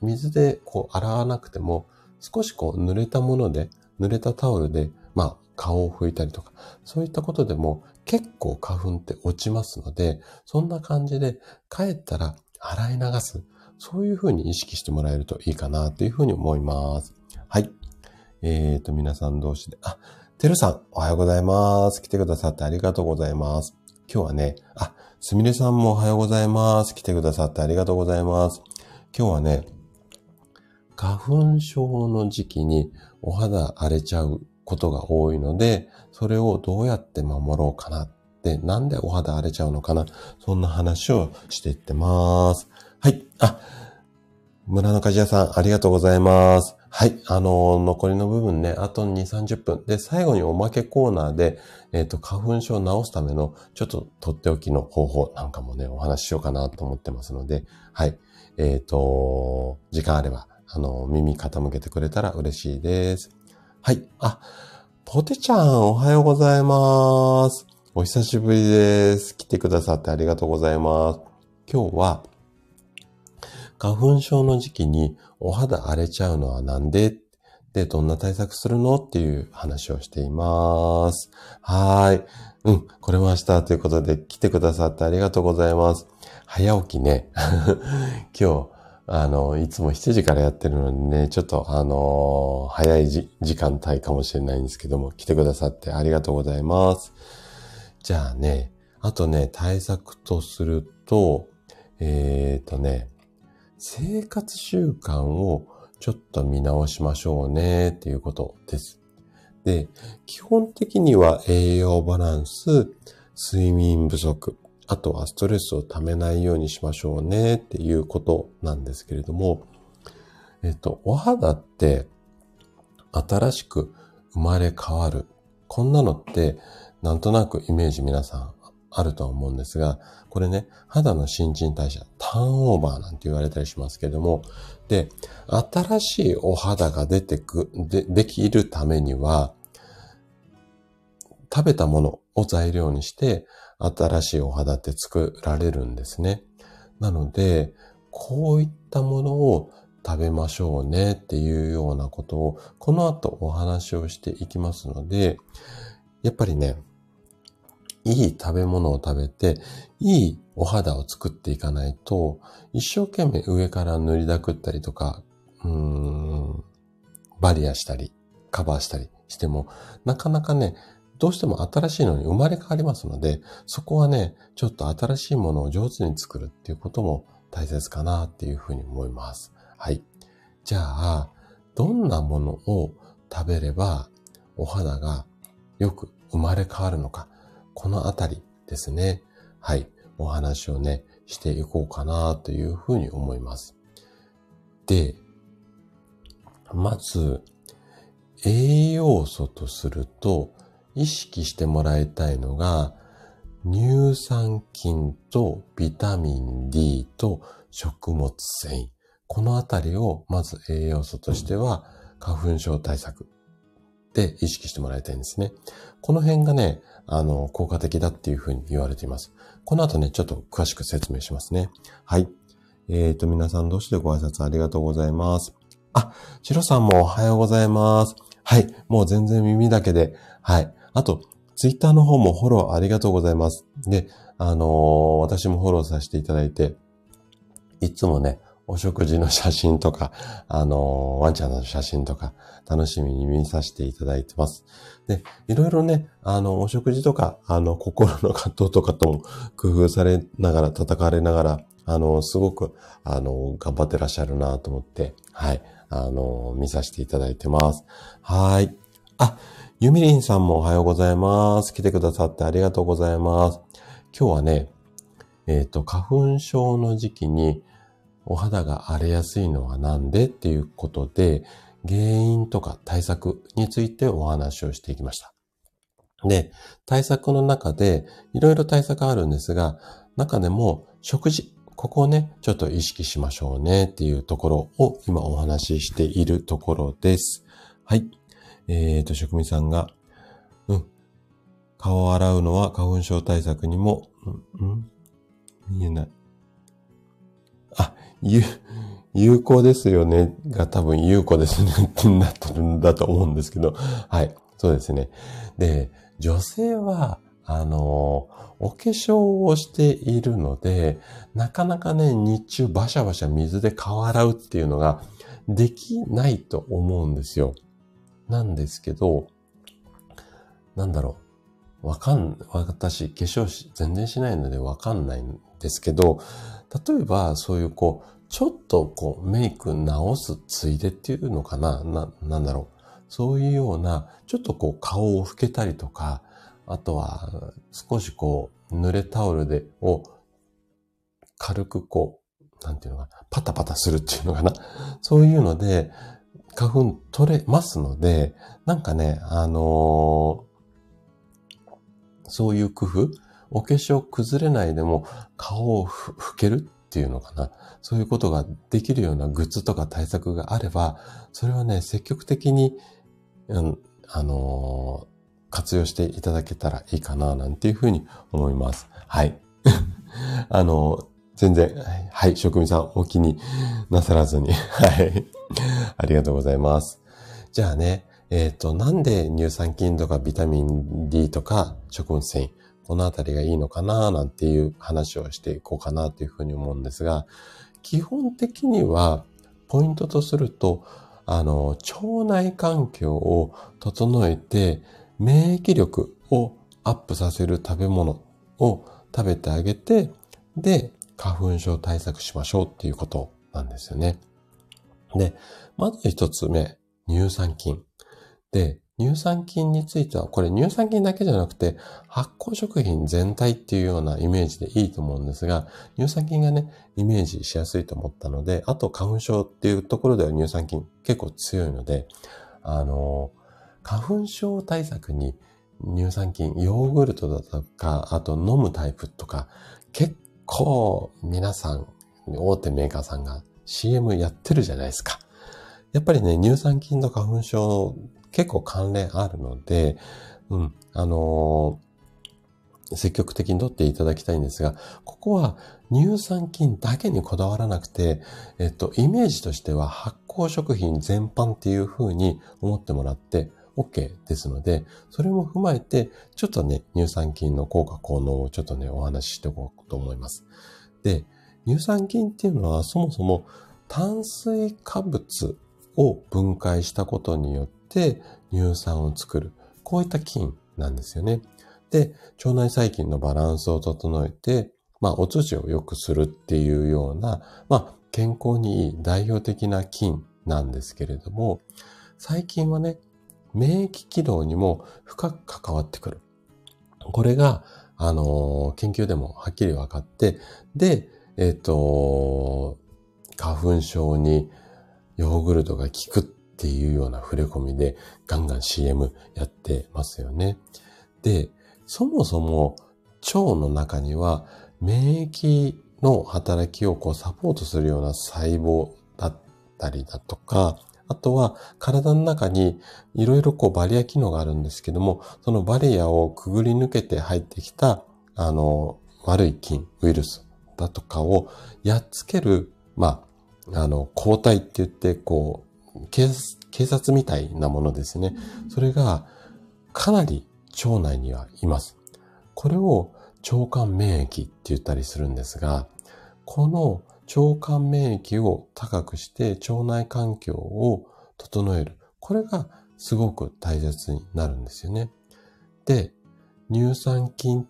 水でこう洗わなくても、少しこう濡れたもので、濡れたタオルで、まあ顔を拭いたりとか、そういったことでも結構花粉って落ちますので、そんな感じで帰ったら洗い流す。そういうふうに意識してもらえるといいかなというふうに思います。はい。えーと、皆さん同士で、あ、てるさん、おはようございます。来てくださってありがとうございます。今日はね、あ、すみれさんもおはようございます。来てくださってありがとうございます。今日はね、花粉症の時期にお肌荒れちゃうことが多いので、それをどうやって守ろうかなって、なんでお肌荒れちゃうのかな、そんな話をしていってます。はい。あ、村の鍛冶屋さん、ありがとうございます。はい。あの、残りの部分ね、あと2、30分。で、最後におまけコーナーで、えっ、ー、と、花粉症を治すための、ちょっととっておきの方法なんかもね、お話ししようかなと思ってますので、はい。えっ、ー、と、時間あれば、あの、耳傾けてくれたら嬉しいです。はい。あ、ポテちゃん、おはようございます。お久しぶりです。来てくださってありがとうございます。今日は、花粉症の時期にお肌荒れちゃうのはなんで？で、どんな対策するの？っていう話をしています。はい。うん、これましたということで来てくださってありがとうございます。早起きね。今日、あの、いつも7時からやってるのにね、ちょっとあの早い時間帯かもしれないんですけども、来てくださってありがとうございます。じゃあね、あとね、対策とすると、えっ、ー、とね、生活習慣をちょっと見直しましょうねっていうことです。で、基本的には栄養バランス、睡眠不足、あとはストレスをためないようにしましょうねっていうことなんですけれども、えっと、お肌って新しく生まれ変わる。こんなのってなんとなくイメージ皆さんあるとは思うんですが、これね、肌の新陳代謝、ターンオーバーなんて言われたりしますけども、で、新しいお肌が出てく、で、できるためには、食べたものを材料にして、新しいお肌って作られるんですね。なので、こういったものを食べましょうねっていうようなことを、この後お話をしていきますので、やっぱりね、いい食べ物を食べて、いいお肌を作っていかないと、一生懸命上から塗りだくったりとか、うーん、バリアしたり、カバーしたりしても、なかなかね、どうしても新しいのに生まれ変わりますので、そこはね、ちょっと新しいものを上手に作るっていうことも大切かなっていうふうに思います。はい。じゃあ、どんなものを食べればお肌がよく生まれ変わるのか、このあたりですね。はい。お話をね、していこうかなというふうに思います。で、まず、栄養素とすると、意識してもらいたいのが、乳酸菌とビタミン D と食物繊維。このあたりをまず栄養素としては花粉症対策で意識してもらいたいんですね。この辺がね、あの、効果的だっていうふうに言われています。この後ね、ちょっと詳しく説明しますね。はい。えーと、皆さんどうしてご挨拶ありがとうございます。あ、シロさんもおはようございます。はい。もう全然耳だけで、はい。あと、ツイッターの方もフォローありがとうございます。で、あのー、私もフォローさせていただいて、いつもね、お食事の写真とか、あのー、ワンちゃんの写真とか、楽しみに見させていただいてます。で、いろいろね、あの、お食事とか、あの、心の葛藤とかとも工夫されながら、戦われながら、あの、すごく、あの、頑張ってらっしゃるなと思って、はい、あの、見させていただいてます。はい。あ、ゆみりんさんもおはようございます。来てくださってありがとうございます。今日はね、えっ、ー、と、花粉症の時期にお肌が荒れやすいのはなんでっていうことで、原因とか対策についてお話をしていきました。で、対策の中でいろいろ対策あるんですが、中でも食事、ここをね、ちょっと意識しましょうねっていうところを今お話ししているところです。はい。えっ、ー、と、職味さんが、うん。顔を洗うのは花粉症対策にも、うん、うん、見えない。あ、有、有効ですよねが多分有効ですねってなってるんだと思うんですけど、はい、そうですね。で、女性は、あの、お化粧をしているので、なかなかね、日中バシャバシャ水で顔洗うっていうのができないと思うんですよ。なんですけど、なんだろう。わかん、私、化粧し、全然しないのでわかんないんですけど、例えばそういうこう、ちょっとこう、メイク直すついでっていうのかな？な、なんだろう。そういうような、ちょっとこう、顔を拭けたりとか、あとは、少しこう、濡れタオルで、を、軽くこう、なんていうのかな、パタパタするっていうのかな？そういうので、花粉取れますので、なんかね、あのー、そういう工夫、お化粧崩れないでも顔を拭けるっていうのかな。そういうことができるようなグッズとか対策があれば、それはね、積極的に、うん、あのー活用していただけたらいいかな、なんていうふうに思います。はい。あの、全然、はい、職味さんお気になさらずに。はい。ありがとうございます。じゃあね、えっ、ー、と、なんで乳酸菌とかビタミン D とか食物繊維、このあたりがいいのかな、なんていう話をしていこうかなというふうに思うんですが、基本的には、ポイントとすると、あの、腸内環境を整えて、免疫力をアップさせる食べ物を食べてあげて、で、花粉症対策しましょうっていうことなんですよね。で、まず一つ目、乳酸菌。で、乳酸菌については、これ乳酸菌だけじゃなくて、発酵食品全体っていうようなイメージでいいと思うんですが、乳酸菌がね、イメージしやすいと思ったので、あと花粉症っていうところでは乳酸菌結構強いので、あの、花粉症対策に乳酸菌、ヨーグルトだとか、あと飲むタイプとか、結構皆さん、大手メーカーさんが CM やってるじゃないですか。やっぱりね、乳酸菌と花粉症結構関連あるので、うん、あのー、積極的に取っていただきたいんですが、ここは乳酸菌だけにこだわらなくて、えっと、イメージとしては発酵食品全般っていう風に思ってもらって、OK ですので、それも踏まえて、ちょっとね、乳酸菌の効果効能をちょっとね、お話ししておこうと思います。で、乳酸菌っていうのはそもそも炭水化物を分解したことによって乳酸を作る。こういった菌なんですよね。で、腸内細菌のバランスを整えて、まあ、お通じを良くするっていうような、まあ、健康にいい代表的な菌なんですけれども、最近はね、免疫機能にも深く関わってくる。これが、あの、研究でもはっきり分かって、で、えっ、と、花粉症にヨーグルトが効くっていうような触れ込みでガンガン CM やってますよね。で、そもそも腸の中には免疫の働きをこうサポートするような細胞だったりだとか、あとは体の中にいろいろこうバリア機能があるんですけども、そのバリアをくぐり抜けて入ってきた、あの、悪い菌、ウイルスだとかをやっつける、まあ、あの、抗体って言って、こう、警察みたいなものですね。それがかなり腸内にはいます。これを腸管免疫って言ったりするんですが、この腸管免疫を高くして腸内環境を整える。これがすごく大切になるんですよね。で、乳酸菌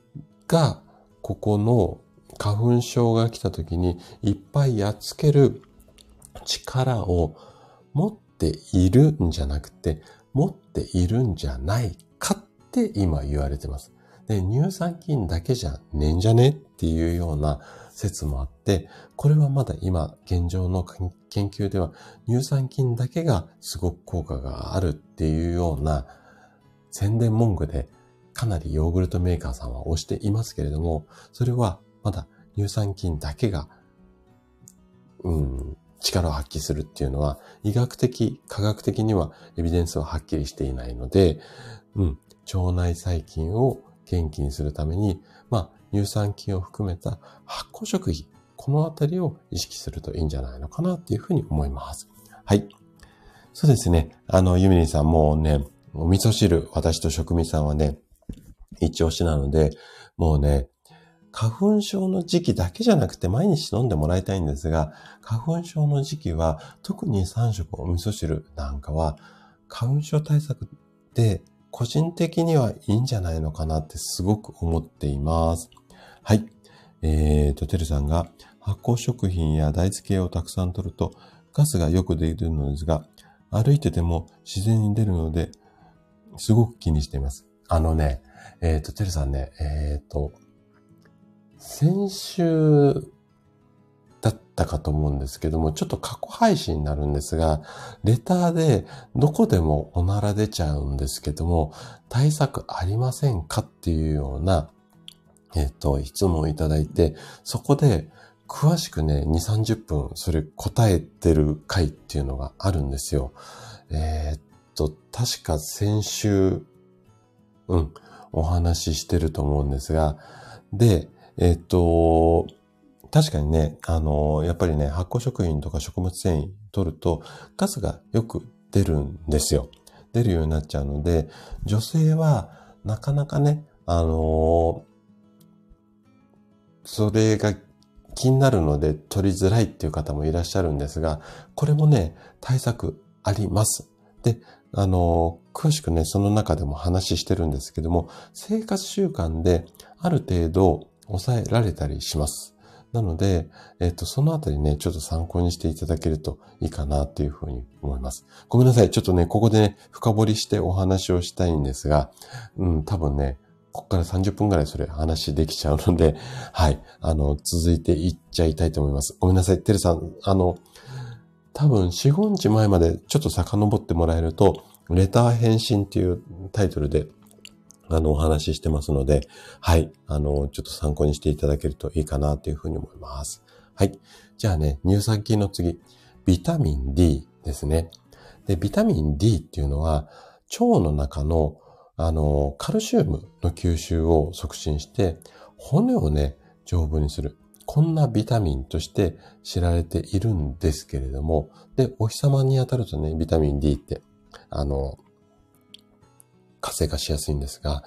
がここの花粉症が来た時にいっぱいやっつける力を持っているんじゃなくて、持っているんじゃないかって今言われてます。で、乳酸菌だけじゃねえんじゃねっていうような説もあって、これはまだ今現状の研究では乳酸菌だけがすごく効果があるっていうような宣伝文句でかなりヨーグルトメーカーさんは推していますけれども、それはまだ乳酸菌だけが、うん、力を発揮するっていうのは、医学的、科学的にはエビデンスははっきりしていないので、うん、腸内細菌を元気にするために、まあ、乳酸菌を含めた発酵食品、このあたりを意識するといいんじゃないのかなっていうふうに思います。はい。そうですね。あの、ユミリンさんもうね、お味噌汁、私と食味さんはね、一押しなので、もうね、花粉症の時期だけじゃなくて毎日飲んでもらいたいんですが、花粉症の時期は特に3食お味噌汁なんかは花粉症対策で個人的にはいいんじゃないのかなってすごく思っています。はい。えーと、てるさんが発酵食品や大豆系をたくさん取るとガスがよく出るのですが、歩いてても自然に出るので、すごく気にしています。あのね、えっ、ー、と、てるさんね、えっ、ー、と、先週だったかと思うんですけども、ちょっと過去配信になるんですが、レターでどこでもおなら出ちゃうんですけども、対策ありませんかっていうような、えっ、と、質問をいただいて、そこで詳しくね、2、30分それ答えてる回っていうのがあるんですよ。えー、っと、確か先週、うん、お話ししてると思うんですが、で、えっと、確かにね、あの、やっぱりね、発酵食品とか食物繊維取ると、ガスがよく出るんですよ。出るようになっちゃうので、女性はなかなかね、あの、それが気になるので取りづらいっていう方もいらっしゃるんですが、これもね、対策あります。で、あの、詳しくね、その中でも話してるんですけども、生活習慣である程度抑えられたりします。なので、えっ、と、そのあたりね、ちょっと参考にしていただけるといいかなっていうふうに思います。ごめんなさい。ちょっとね、ここでね、深掘りしてお話をしたいんですが、うん、多分ね、ここから30分ぐらいそれ話できちゃうので、はい、あの、続いていっちゃいたいと思います。ごめんなさい。てるさん、あの、多分4、5日前までちょっと遡ってもらえると、レター返信っていうタイトルであの、お話ししてますので、はい。あの、ちょっと参考にしていただけるといいかなというふうに思います。はい。じゃあね、乳酸菌の次、ビタミン D ですね。で、ビタミン D っていうのは、腸の中の、あの、カルシウムの吸収を促進して、骨をね、丈夫にする。こんなビタミンとして知られているんですけれども、で、お日様に当たるとね、ビタミン D って、あの、活性化しやすいんですが、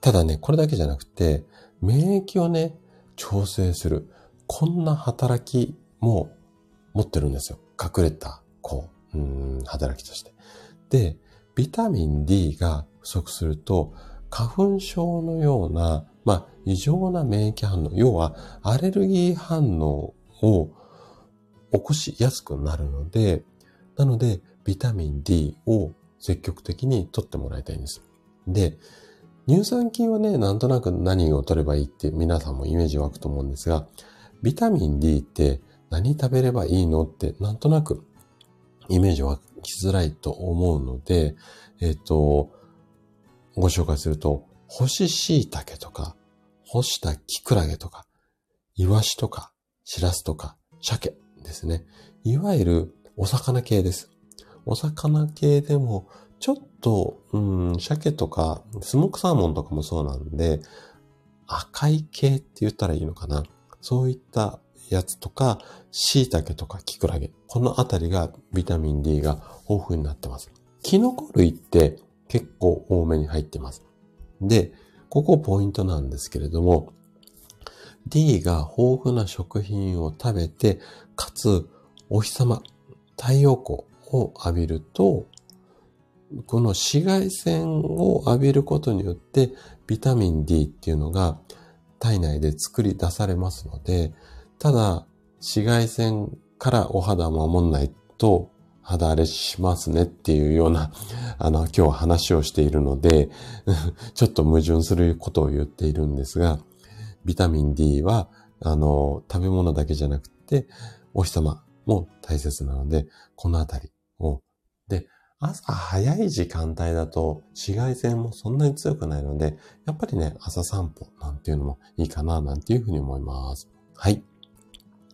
ただね、これだけじゃなくて、免疫をね、調整する。こんな働きも持ってるんですよ。隠れた、こう、うん、働きとして。で、ビタミン D が不足すると、花粉症のような、まあ、異常な免疫反応、要はアレルギー反応を起こしやすくなるので、なので、ビタミン D を積極的に取ってもらいたいんです。で、乳酸菌はね、なんとなく何を取ればいいって皆さんもイメージ湧くと思うんですが、ビタミン D って何食べればいいのってなんとなくイメージ湧きづらいと思うので、えっ、ー、と、ご紹介すると、干し椎茸とか、干したキクラゲとか、イワシとか、シラスとか、鮭ですね。いわゆるお魚系です。お魚系でも、ちょっと、うん、鮭とか、スモークサーモンとかもそうなんで、赤い系って言ったらいいのかな。そういったやつとか、椎茸とかキクラゲ。このあたりがビタミン D が豊富になってます。キノコ類って結構多めに入ってます。で、ここポイントなんですけれども、D が豊富な食品を食べて、かつお日様、太陽光、を浴びると、この紫外線を浴びることによってビタミン D っていうのが体内で作り出されますので、ただ紫外線からお肌を守んないと肌荒れしますねっていうような、あの、今日話をしているので、ちょっと矛盾することを言っているんですが、ビタミン D は、あの、食べ物だけじゃなくて、お日様も大切なので、このあたり。で、朝早い時間帯だと紫外線もそんなに強くないので、やっぱりね、朝散歩なんていうのもいいかななんていうふうに思います。はい。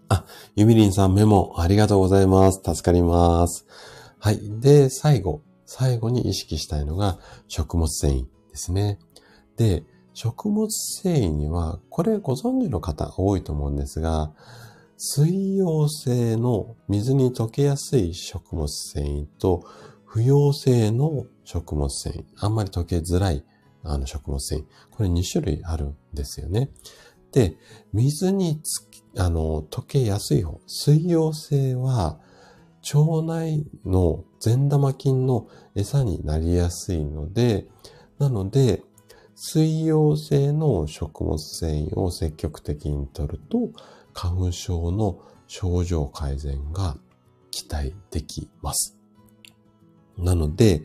あ、ゆみりんさんメモありがとうございます。助かります。はい。で、最後。最後に意識したいのが食物繊維ですね。で、食物繊維には、これご存知の方多いと思うんですが、水溶性の水に溶けやすい食物繊維と不溶性の食物繊維、あんまり溶けづらいあの食物繊維、これ2種類あるんですよね。で、水につきあの溶けやすい方、水溶性は腸内の善玉菌の餌になりやすいので、なので、水溶性の食物繊維を積極的に摂ると、花粉症の症状改善が期待できます。なので、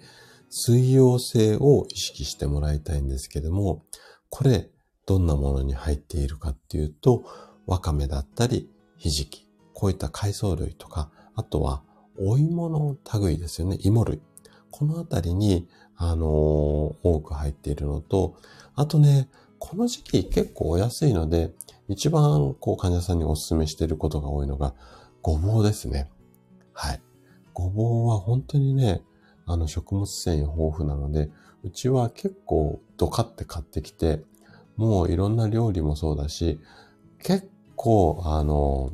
水溶性を意識してもらいたいんですけども、これ、どんなものに入っているかっていうと、わかめだったり、ひじき、こういった海藻類とか、あとはお芋の類ですよね。芋類。このあたりに、あのー、多く入っているのと、あとね、この時期結構お安いので、一番こう患者さんにお勧めしていることが多いのが、ごぼうですね。はい。ごぼうは本当にね、あの食物繊維豊富なので、うちは結構ドカって買ってきて、もういろんな料理もそうだし、結構あの、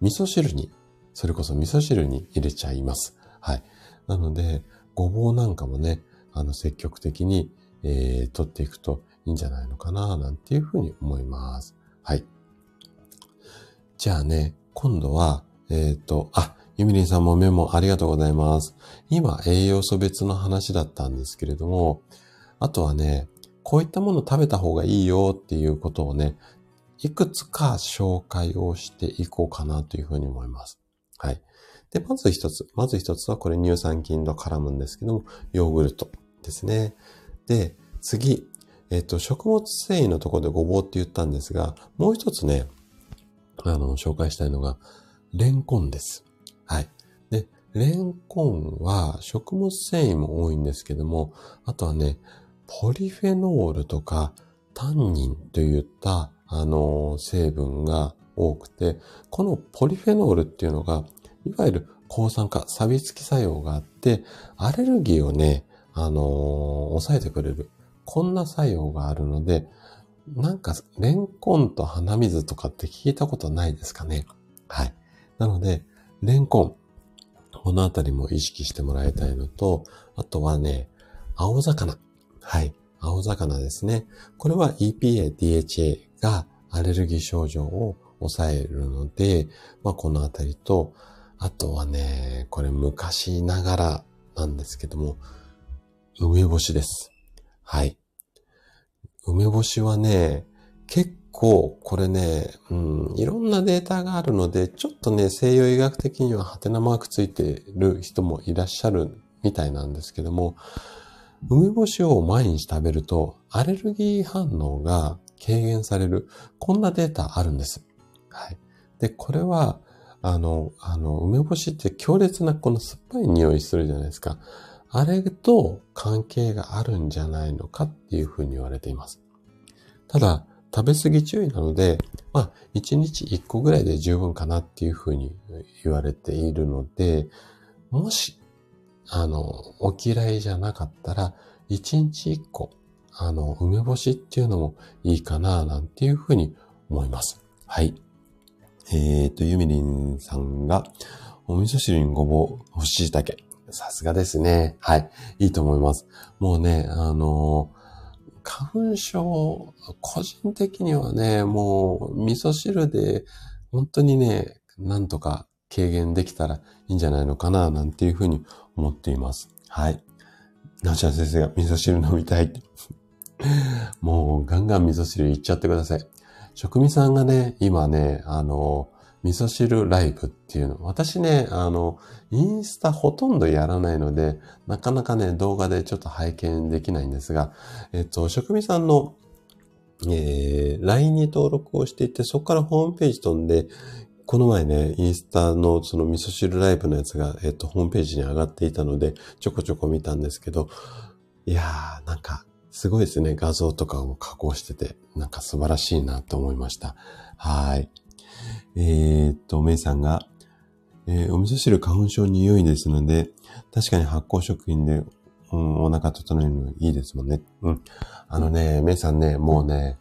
味噌汁にそれこそ味噌汁に入れちゃいます。はい。なので、ごぼうなんかもね、あの、積極的に、えー、取っていくといいんじゃないのかな、なんていうふうに思います。はい。じゃあね、今度は、えっ、ー、と、あ、ゆみりんさんもメモありがとうございます。今、栄養素別の話だったんですけれども、あとはね、こういったもの食べた方がいいよっていうことをね、いくつか紹介をしていこうかなというふうに思います。はい。で、まず一つ。まず一つはこれ乳酸菌と絡むんですけども、ヨーグルトですね。で、次。えっ、と、食物繊維のところでごぼうって言ったんですが、もう一つね、あの、紹介したいのが、レンコンです。はい。で、レンコンは食物繊維も多いんですけども、あとはね、ポリフェノールとかタンニンといった、あの、成分が多くて、このポリフェノールっていうのが、いわゆる抗酸化、錆びつき作用があって、アレルギーをね、あの、抑えてくれる。こんな作用があるので、なんか、レンコンと鼻水とかって聞いたことないですかね？はい。なので、レンコン。このあたりも意識してもらいたいのと、あとはね、青魚。はい。青魚ですね。これは EPA、DHA がアレルギー症状を抑えるので、まあこのあたりと、あとはね、これ昔ながらなんですけども、梅干しです。はい。梅干しはね、結構これね、うん、いろんなデータがあるので、ちょっとね、西洋医学的にはハテナマークついてる人もいらっしゃるみたいなんですけども、梅干しを毎日食べるとアレルギー反応が軽減される。こんなデータあるんです。はい。で、これは、あの、あの、梅干しって強烈なこの酸っぱい匂いするじゃないですか。あれと関係があるんじゃないのかっていうふうに言われています。ただ、食べ過ぎ注意なので、まあ、1日1個ぐらいで十分かなっていうふうに言われているので、もし、あの、お嫌いじゃなかったら、1日1個、あの、梅干しっていうのもいいかな、なんていうふうに思います。はい。えっ、ー、と、ゆみりんさんが、お味噌汁にごぼう、干し椎茸。さすがですね。はい。いいと思います。もうね、あの、花粉症、個人的にはね、もう、味噌汁で、本当にね、なんとか軽減できたらいいんじゃないのかな、なんていうふうに思っています。はい。なおちゃん先生が味噌汁飲みたい。もう、ガンガン味噌汁いっちゃってください。職味さんがね、今ね、あの、味噌汁ライブっていうの。私ね、あの、インスタほとんどやらないので、なかなかね、動画でちょっと拝見できないんですが、えっと、職味さんの、えー、LINE に登録をしていて、そこからホームページ飛んで、この前ね、インスタのその味噌汁ライブのやつが、えっと、ホームページに上がっていたので、ちょこちょこ見たんですけど、いやー、なんか、すごいですね。画像とかも加工してて、なんか素晴らしいなと思いました。はい。えー、っと、メイさんが、えー、お味噌汁花粉症に良いですので、確かに発酵食品で、うん、お腹整えるのいいですもんね。うん。あのね、メイさんね、もうね、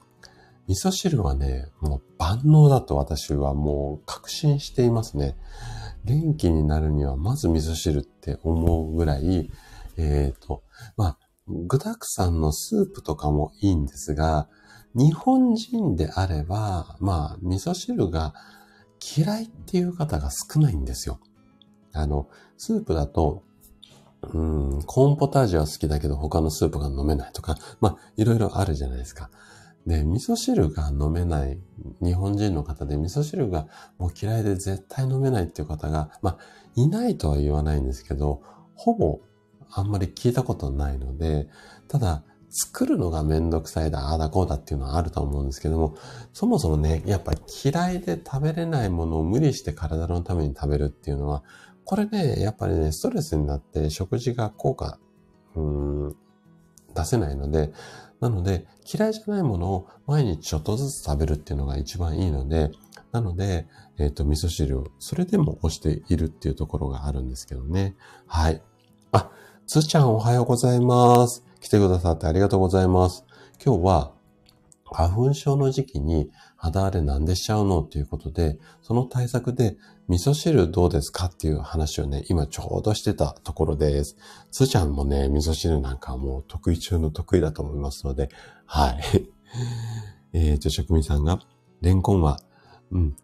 味噌汁はね、もう万能だと私はもう確信していますね。元気になるにはまず味噌汁って思うぐらい、えっ、ー、と、まあ、具沢山のスープとかもいいんですが、日本人であれば、まあ、味噌汁が嫌いっていう方が少ないんですよ。あの、スープだと、うん、コーンポタージュは好きだけど他のスープが飲めないとか、まあ、いろいろあるじゃないですか。で、味噌汁が飲めない日本人の方で味噌汁がもう嫌いで絶対飲めないっていう方が、まあ、いないとは言わないんですけど、ほぼあんまり聞いたことないので、ただ、作るのがめんどくさいだ、ああだこうだっていうのはあると思うんですけども、そもそもね、やっぱ嫌いで食べれないものを無理して体のために食べるっていうのは、これね、やっぱりね、ストレスになって食事が効果、うん、出せないので、なので、嫌いじゃないものを毎日ちょっとずつ食べるっていうのが一番いいので、なので、えっ、ー、と、味噌汁をそれでも押しているっていうところがあるんですけどね。はい。あ、つーちゃんおはようございます。来てくださってありがとうございます。今日は花粉症の時期に肌荒れなんでしちゃうのっていうことで、その対策で味噌汁どうですかっていう話をね、今ちょうどしてたところです。つーちゃんもね、味噌汁なんかもう得意中の得意だと思いますので、はい。えっと、職人さんが、レンコンは、うん、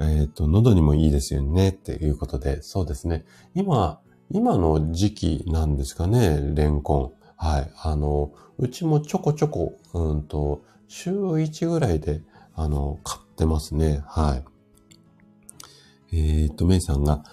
えっ、ー、と、喉にもいいですよねっていうことで、そうですね。今、今の時期なんですかね、レンコン。はい。あの、うちもちょこちょこ、うんと、週1ぐらいで、あの、買ってますね。はい。えっ、と、メイさんが、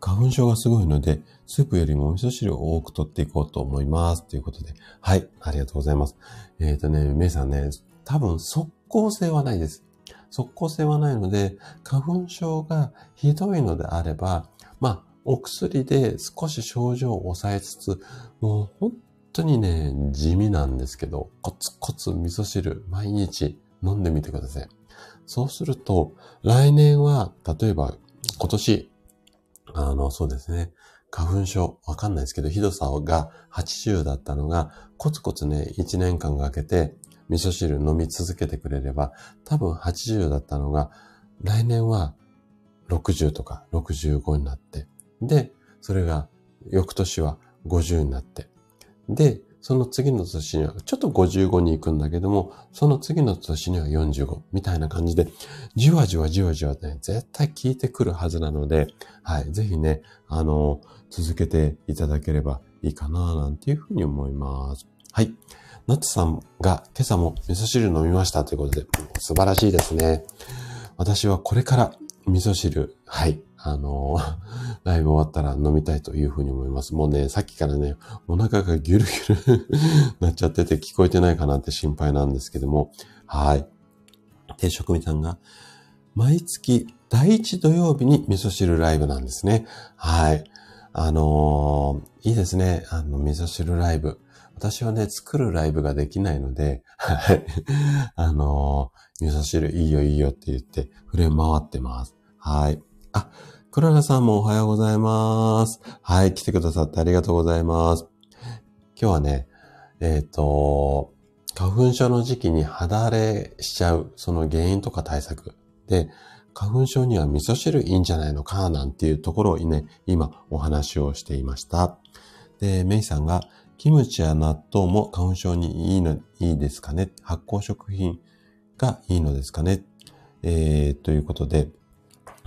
花粉症がすごいので、スープよりもお味噌汁を多く取っていこうと思います。ということで。はい。ありがとうございます。えっ、とね、メイさんね、多分即効性はないです。即効性はないので、花粉症がひどいのであれば、まあ、お薬で少し症状を抑えつつ、もう本当にね、地味なんですけど、コツコツ味噌汁毎日飲んでみてください。そうすると、来年は、例えば今年、あの、そうですね、花粉症、わかんないですけど、ひどさが80だったのが、コツコツね、1年間かけて、味噌汁飲み続けてくれれば、多分80だったのが、来年は60とか65になって、で、それが翌年は50になって、で、その次の年には、ちょっと55に行くんだけども、その次の年には45みたいな感じで、じわじわじわじわね、絶対効いてくるはずなので、はい、ぜひね、あの、続けていただければいいかな、なんていうふうに思います。はい。ナッツさんが今朝も味噌汁飲みましたということで、素晴らしいですね。私はこれから味噌汁、はい、あの、ライブ終わったら飲みたいというふうに思います。もうね、さっきからね、お腹がギュルギュルなっちゃってて聞こえてないかなって心配なんですけども、はい。定食みさんが、毎月第1土曜日に味噌汁ライブなんですね。はい。あのー、いいですね。あの、味噌汁ライブ。私はね、作るライブができないので、はい。あのー、味噌汁いいよいいよって言って、触れ回ってます。はい。あ、クララさんもおはようございます。はい、来てくださってありがとうございます。今日はね、えっ、ー、と、花粉症の時期に肌荒れしちゃう、その原因とか対策で、花粉症には味噌汁いいんじゃないのか、なんていうところをね、今お話をしていました。で、メイさんが、キムチや納豆も花粉症にいいの、いいですかね？発酵食品がいいのですかね？えー、ということで、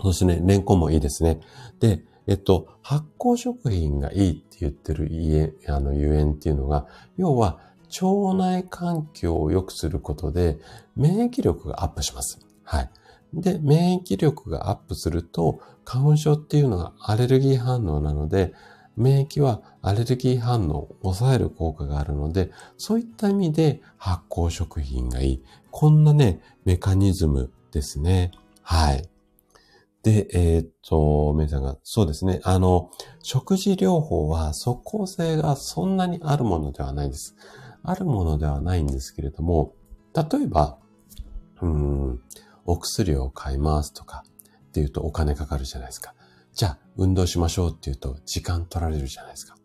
そうですね。レンコンもいいですね。で、えっと、発酵食品がいいって言ってる家、あの、ゆえんっていうのが、要は、腸内環境を良くすることで、免疫力がアップします。はい。で、免疫力がアップすると、花粉症っていうのはアレルギー反応なので、免疫はアレルギー反応を抑える効果があるので、そういった意味で発酵食品がいい。こんなね、メカニズムですね。はい。で、えー、っと、メイさんが、そうですね。あの、食事療法は即効性がそんなにあるものではないです。あるものではないんですけれども、例えば、うん、お薬を買いますとか、っていうとお金かかるじゃないですか。じゃあ、運動しましょうっていうと時間取られるじゃないですか。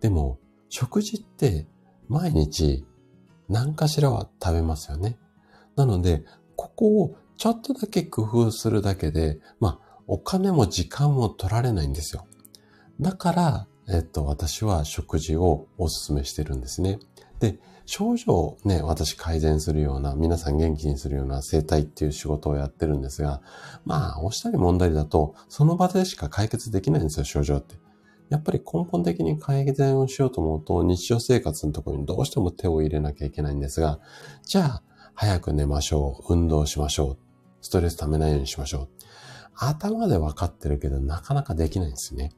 でも、食事って毎日何かしらは食べますよね。なので、ここをちょっとだけ工夫するだけで、まあ、お金も時間も取られないんですよ。だから、えっと、私は食事をお勧めしてるんですね。で、症状をね、私改善するような、皆さん元気にするような生態っていう仕事をやってるんですが、まあ、押したり問題だと、その場でしか解決できないんですよ、症状って。やっぱり根本的に改善をしようと思うと、日常生活のところにどうしても手を入れなきゃいけないんですが、じゃあ、早く寝ましょう、運動しましょう、ストレス溜めないようにしましょう。頭で分かってるけど、なかなかできないんですね。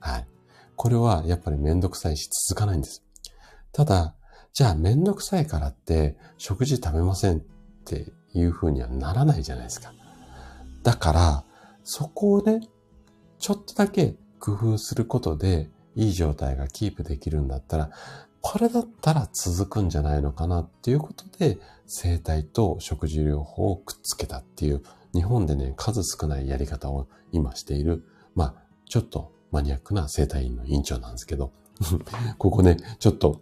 はい。これはやっぱりめんどくさいし続かないんです。ただ、じゃあめんどくさいからって食事食べませんっていう風にはならないじゃないですか。だから、そこをね、ちょっとだけ工夫することでいい状態がキープできるんだったら、これだったら続くんじゃないのかなっていうことで、生体と食事療法をくっつけたっていう、日本でね、数少ないやり方を今している、まあ、ちょっとマニアックな生体院の院長なんですけど、ここね、ちょっと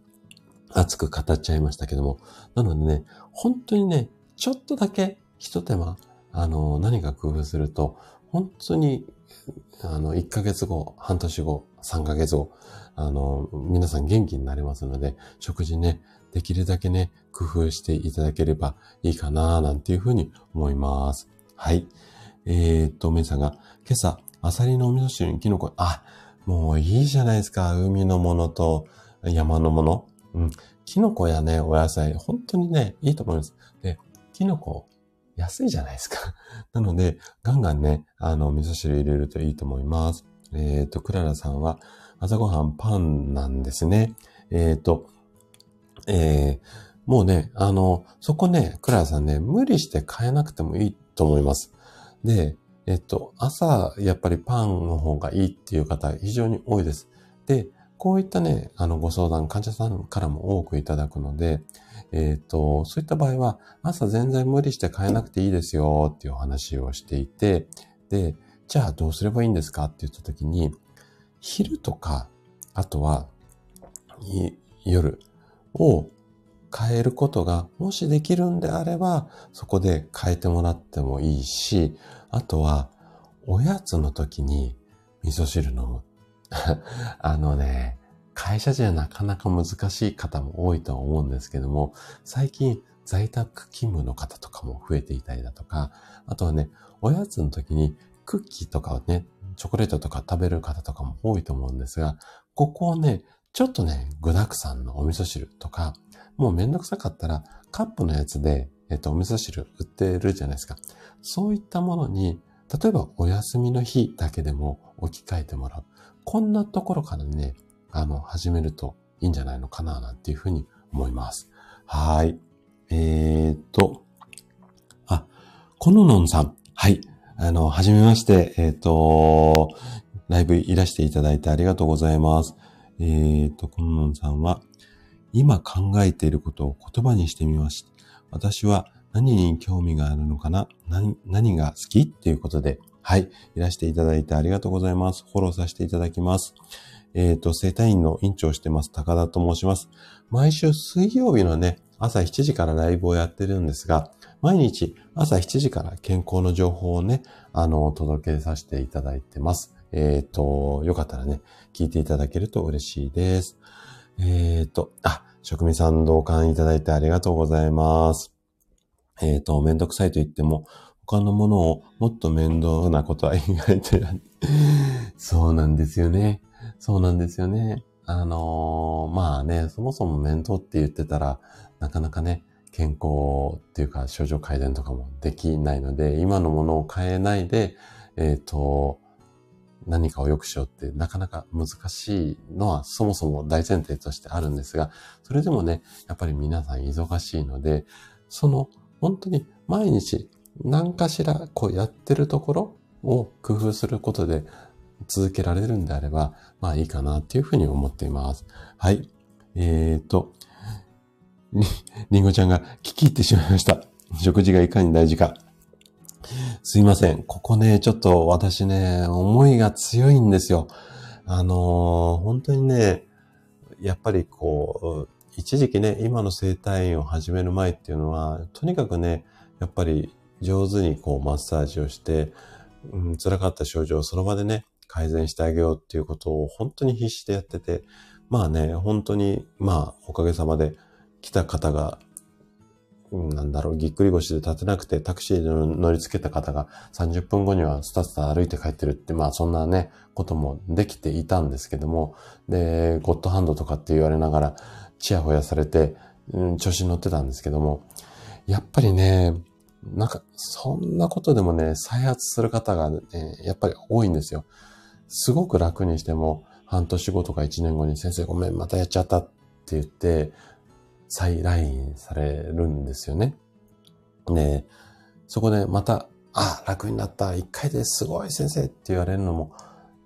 熱く語っちゃいましたけども。なのでね、本当にね、ちょっとだけ一手間、あの、何か工夫すると、本当に、あの、1ヶ月後、半年後、3ヶ月後、あの、皆さん元気になれますので、食事ね、できるだけね、工夫していただければいいかななんていうふうに思います。はい。えー、っと、めいさんが、今朝、アサリのお味噌汁にキノコ、あ、もういいじゃないですか。海のものと山のもの。うん。キノコやね、お野菜、本当にね、いいと思います。で、キノコ、安いじゃないですか。なので、ガンガンね、あの、味噌汁入れるといいと思います。えっ、ー、と、クララさんは、朝ごはんパンなんですね。えっ、ー、と、えー、もうね、あの、そこね、クララさんね、無理して変えなくてもいいと思います。で、えっと、朝、やっぱりパンの方がいいっていう方、非常に多いです。で、こういったね、あの、ご相談、患者さんからも多くいただくので、えっ、と、そういった場合は、朝全然無理して変えなくていいですよっていうお話をしていて、で、じゃあどうすればいいんですかって言った時に、昼とか、あとは、夜を変えることがもしできるんであれば、そこで変えてもらってもいいし、あとは、おやつの時に味噌汁飲む。あのね、会社じゃなかなか難しい方も多いと思うんですけども、最近在宅勤務の方とかも増えていたりだとか、あとはね、おやつの時にクッキーとかをね、チョコレートとか食べる方とかも多いと思うんですが、ここをね、ちょっとね、具沢山のお味噌汁とか、もうめんどくさかったらカップのやつで、えっと、お味噌汁売ってるじゃないですか。そういったものに、例えばお休みの日だけでも置き換えてもらう。こんなところからね、あの、始めるといいんじゃないのかな、なんていうふうに思います。はい。えー、っと、あ、コノノンさん。はい。あの、はじめまして、えー、っと、ライブいらしていただいてありがとうございます。えー、っと、コノノンさんは、今考えていることを言葉にしてみました。私は何に興味があるのかな？何何が好き？っていうことで、はい。いらしていただいてありがとうございます。フォローさせていただきます。えっ、ー、と、生体院の院長をしてます、高田と申します。毎週水曜日のね、朝7時からライブをやってるんですが、毎日朝7時から健康の情報をね、あの、届けさせていただいてます。えっ、ー、と、よかったらね、聞いていただけると嬉しいです。えっ、ー、と、あ、職味さん同感いただいてありがとうございます。えっ、と、めんどくさいと言っても、他のものをもっと面倒なことは意外とや そうなんですよね。そうなんですよね。あのー、まあね、そもそも面倒って言ってたら、なかなかね、健康っていうか症状改善とかもできないので、今のものを変えないで、えっ、ー、と、何かを良くしようってなかなか難しいのはそもそも大前提としてあるんですが、それでもね、やっぱり皆さん忙しいので、その本当に毎日何かしらこうやってるところを工夫することで続けられるんであれば、まあいいかなっていうふうに思っています。はい。えーと、りんごちゃんが聞き入ってしまいました。食事がいかに大事か。すいません。ここね、ちょっと私ね、思いが強いんですよ。あのー、本当にね、やっぱりこう、一時期ね、今の生体院を始める前っていうのは、とにかくね、やっぱり上手にこうマッサージをして、うん、辛かった症状をその場でね、改善してあげようっていうことを本当に必死でやってて、まあね、本当に、まあ、おかげさまで来た方がなんだろう、ぎっくり腰で立てなくてタクシーで乗り付けた方が30分後にはスタスタ歩いて帰ってるって、まあそんなね、こともできていたんですけども、で、ゴッドハンドとかって言われながら、チヤホヤされて、うん、調子に乗ってたんですけども、やっぱりね、なんか、そんなことでもね、再発する方がね、やっぱり多いんですよ。すごく楽にしても、半年後とか1年後に先生ごめん、またやっちゃったって言って、再来院されるんですよね。で、そこでまた、あ、楽になった、一回ですごい先生って言われるのも、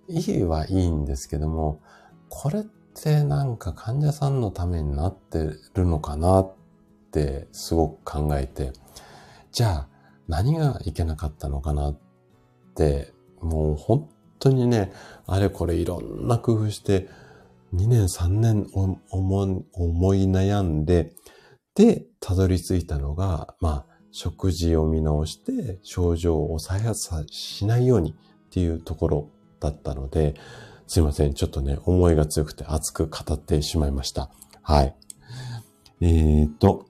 いいはいいんですけども、これってなんか患者さんのためになってるのかなってすごく考えて、じゃあ何がいけなかったのかなって、もう本当にね、あれこれいろんな工夫して、2年3年思い悩んで、で、たどり着いたのが、まあ、食事を見直して症状を再発しないようにっていうところだったので、すいません。ちょっとね、思いが強くて熱く語ってしまいました。はい。えーと。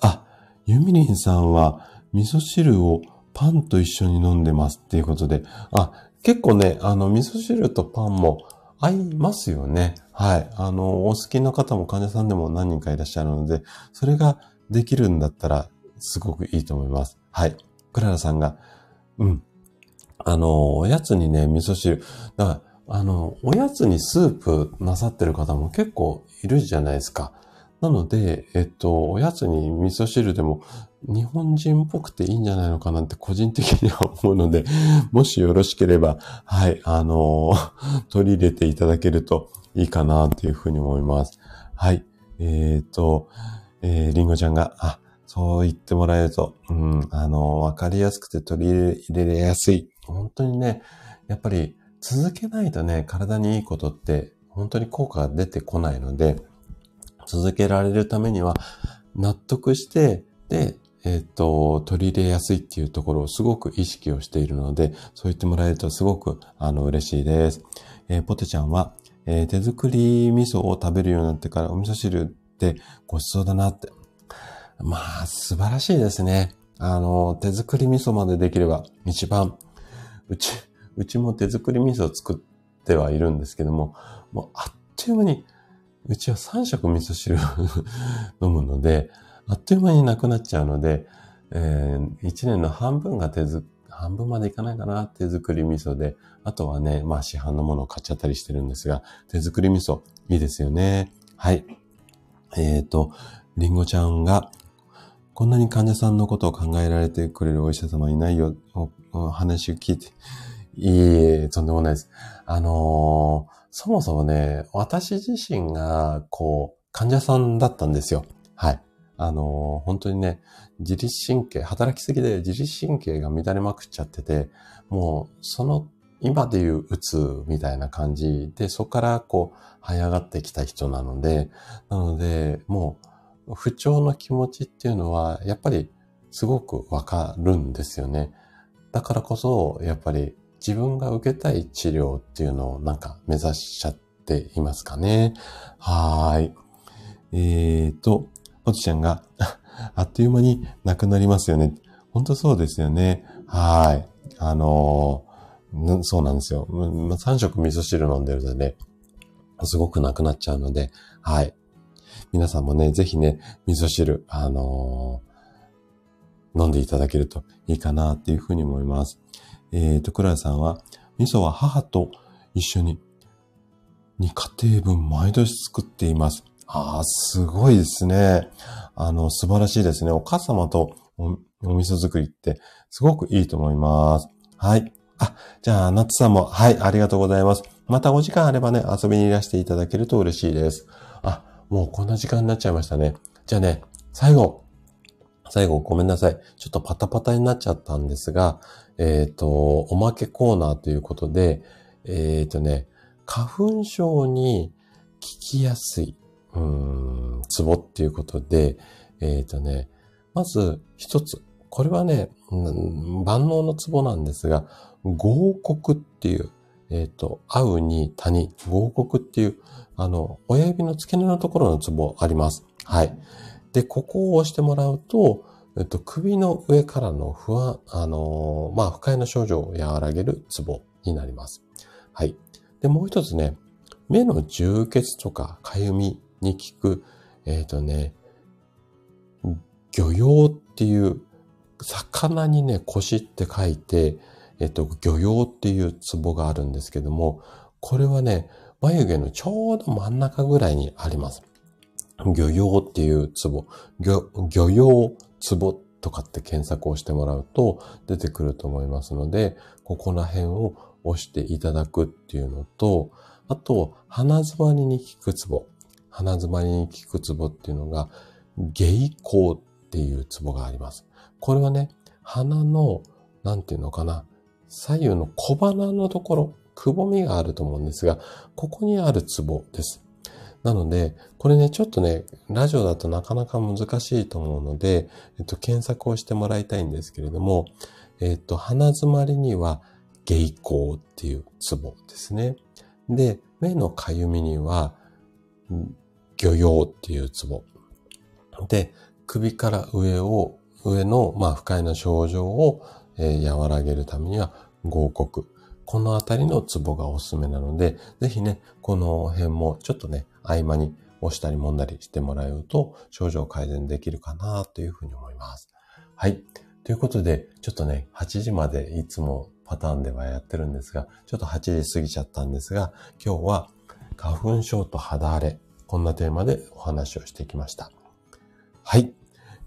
あ、ユミリンさんは味噌汁をパンと一緒に飲んでますっていうことで、あ、結構ね、あの、味噌汁とパンも合いますよね。はい。あの、お好きな方も患者さんでも何人かいらっしゃるので、それができるんだったら、すごくいいと思います。はい。クララさんが、うん。あの、おやつにね、味噌汁。だから、あの、おやつにスープなさってる方も結構いるじゃないですか。なので、えっと、おやつに味噌汁でも日本人っぽくていいんじゃないのかなって個人的には思うので、もしよろしければ、はい、あのー、取り入れていただけるといいかなというふうに思います。はい。えっ、ー、と、えー、りんごちゃんが、あ、そう言ってもらえると、うん、あのー、わかりやすくて取り入れやすい。本当にね、やっぱり続けないとね、体にいいことって本当に効果が出てこないので、続けられるためには納得して、で、えっ、ー、と、取り入れやすいっていうところをすごく意識をしているので、そう言ってもらえるとすごく、あの、嬉しいです。えー、ポテちゃんは、えー、手作り味噌を食べるようになってからお味噌汁ってごちそうだなって。まあ、素晴らしいですね。あの、手作り味噌までできれば一番、うち、うちも手作り味噌を作ってはいるんですけども、もうあっという間に、うちは3食味噌汁 飲むので、あっという間になくなっちゃうので、えー、1年の半分が手作半分までいかないかな、手作り味噌で。あとはね、まあ市販のものを買っちゃったりしてるんですが、手作り味噌、いいですよね。はい。えっ、ー、と、りんごちゃんが、こんなに患者さんのことを考えられてくれるお医者様いないよ、おお話を聞いて。いいえ、とんでもないです。あのー、そもそもね、私自身が、こう、患者さんだったんですよ。はい。あの、本当にね、自律神経、働きすぎで自律神経が乱れまくっちゃってて、もう、その、今でいううつみたいな感じで、そこからこう、這い上がってきた人なので、なので、もう、不調の気持ちっていうのは、やっぱり、すごくわかるんですよね。だからこそ、やっぱり、自分が受けたい治療っていうのをなんか目指しちゃっていますかね。はい。えーと、ポチちゃんが あっという間になくなりますよね。本当そうですよね。はい。あのー、そうなんですよ。3食味噌汁飲んでるので、すごくなくなっちゃうので、はい。皆さんもね、ぜひね、味噌汁、あのー、飲んでいただけるといいかなっていうふうに思います。えっ、ー、と、クラさんは、味噌は母と一緒に2家庭分毎年作っています。ああ、すごいですね。あの、素晴らしいですね。お母様とおお味噌作りってすごくいいと思います。はい。あ、じゃあ、ナッツさんも、はい、ありがとうございます。またお時間あればね、遊びにいらしていただけると嬉しいです。あ、もうこんな時間になっちゃいましたね。じゃあね、最後、最後ごめんなさい。ちょっとパタパタになっちゃったんですが、えっ、と、おまけコーナーということで、えっ、とね、花粉症に効きやすい、うーん、ツボっていうことで、えっ、とね、まず一つ。これはね、万能のツボなんですが、合谷っていう、えっ、と、会うに谷、合谷っていう、あの、親指の付け根のところのツボあります。はい。で、ここを押してもらうと、えっと、首の上からの不安、あのーまあ、不快な症状を和らげるツボになります。はい。で、もう一つね、目の充血とか痒みに効く、えっ、とね、魚用っていう、魚にね、腰って書いて、えっ、と、魚用っていうツボがあるんですけども、これはね、眉毛のちょうど真ん中ぐらいにあります。魚用っていうツボ、魚、魚用ツボとかって検索をしてもらうと出てくると思いますので、ここら辺を押していただくっていうのと、あと、鼻詰まりに効くツボ。鼻詰まりに効くツボっていうのが、芸香っていうツボがあります。これはね、鼻の、なんていうのかな、左右の小鼻のところ、くぼみがあると思うんですが、ここにあるツボです。なので、これね、ちょっとね、ラジオだとなかなか難しいと思うので、えっと、検索をしてもらいたいんですけれども、えっと、鼻詰まりには、芸香っていうツボですね。で、目のかゆみには、ん魚用っていうツボ。で、首から上を、上の、まあ、不快な症状を、えー和らげるためには、合谷。このあたりのツボがおすすめなので、ぜひね、この辺もちょっとね、合間に押したり揉んだりしてもらえると、症状改善できるかなというふうに思います。はい。ということで、ちょっとね、8時までいつもパターンではやってるんですが、ちょっと8時過ぎちゃったんですが、今日は花粉症と肌荒れ、こんなテーマでお話をしてきました。はい。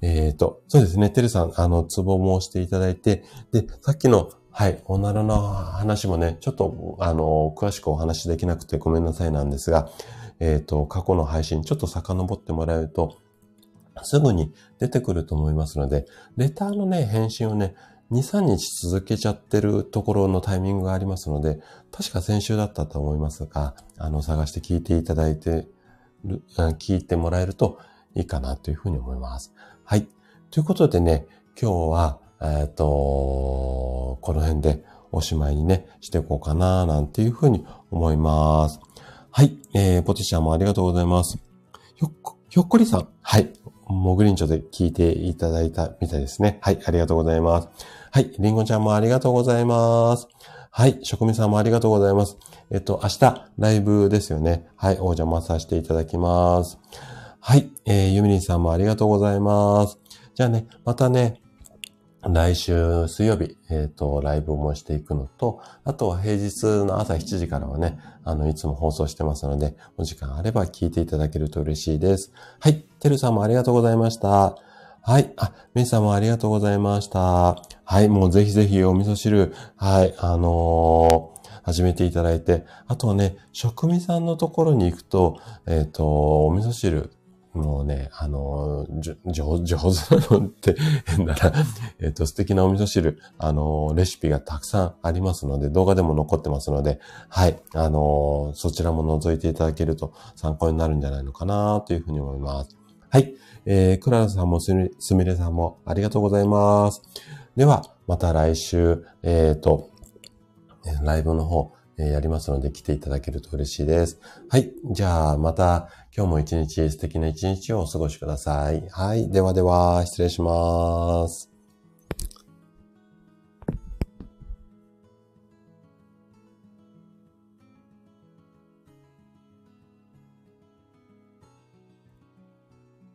えっ、と、そうですね、てるさん、あの、ツボも押していただいて、で、さっきの、はい、おならの話もね、ちょっと、あの、詳しくお話しできなくてごめんなさいなんですが、えっ、と、過去の配信、ちょっと遡ってもらえると、すぐに出てくると思いますので、レターのね、返信をね、2、3日続けちゃってるところのタイミングがありますので、確か先週だったと思いますが、あの、探して聞いていただいてる、聞いてもらえるといいかなというふうに思います。はい。ということでね、今日は、えっ、と、この辺でおしまいにね、していこうかな、なんていうふうに思います。はい。えー、ポティシャもありがとうございます。ひょっこ、ひょっこりさん。はい。モグリンチョで聞いていただいたみたいですね。はい。ありがとうございます。はい。リンゴちゃんもありがとうございます。はい。職味さんもありがとうございます。えっと、明日、ライブですよね。はい。お邪魔させていただきます。はい。えー、ゆみりんさんもありがとうございます。じゃあね、またね、来週水曜日、えっ、と、ライブもしていくのと、あとは平日の朝7時からはね、あの、いつも放送してますので、お時間あれば聞いていただけると嬉しいです。はい。てるさんもありがとうございました。はい。あ、めいさんもありがとうございました。はい。もうぜひぜひお味噌汁、はい。あのー始めていただいて、あとはね、職味さんのところに行くと、えっ、と、お味噌汁、もうね、あの、じょ上手なのって変だな。えっと、素敵なお味噌汁、あの、レシピがたくさんありますので、動画でも残ってますので、はい、あの、そちらも覗いていただけると参考になるんじゃないのかなというふうに思います。はい、えー、クララさんもすみれさんもありがとうございます。では、また来週、えっ、と、ライブの方、えやりますので来ていただけると嬉しいです。はい。じゃあ、また今日も一日素敵な一日をお過ごしください。はい。ではでは、失礼します。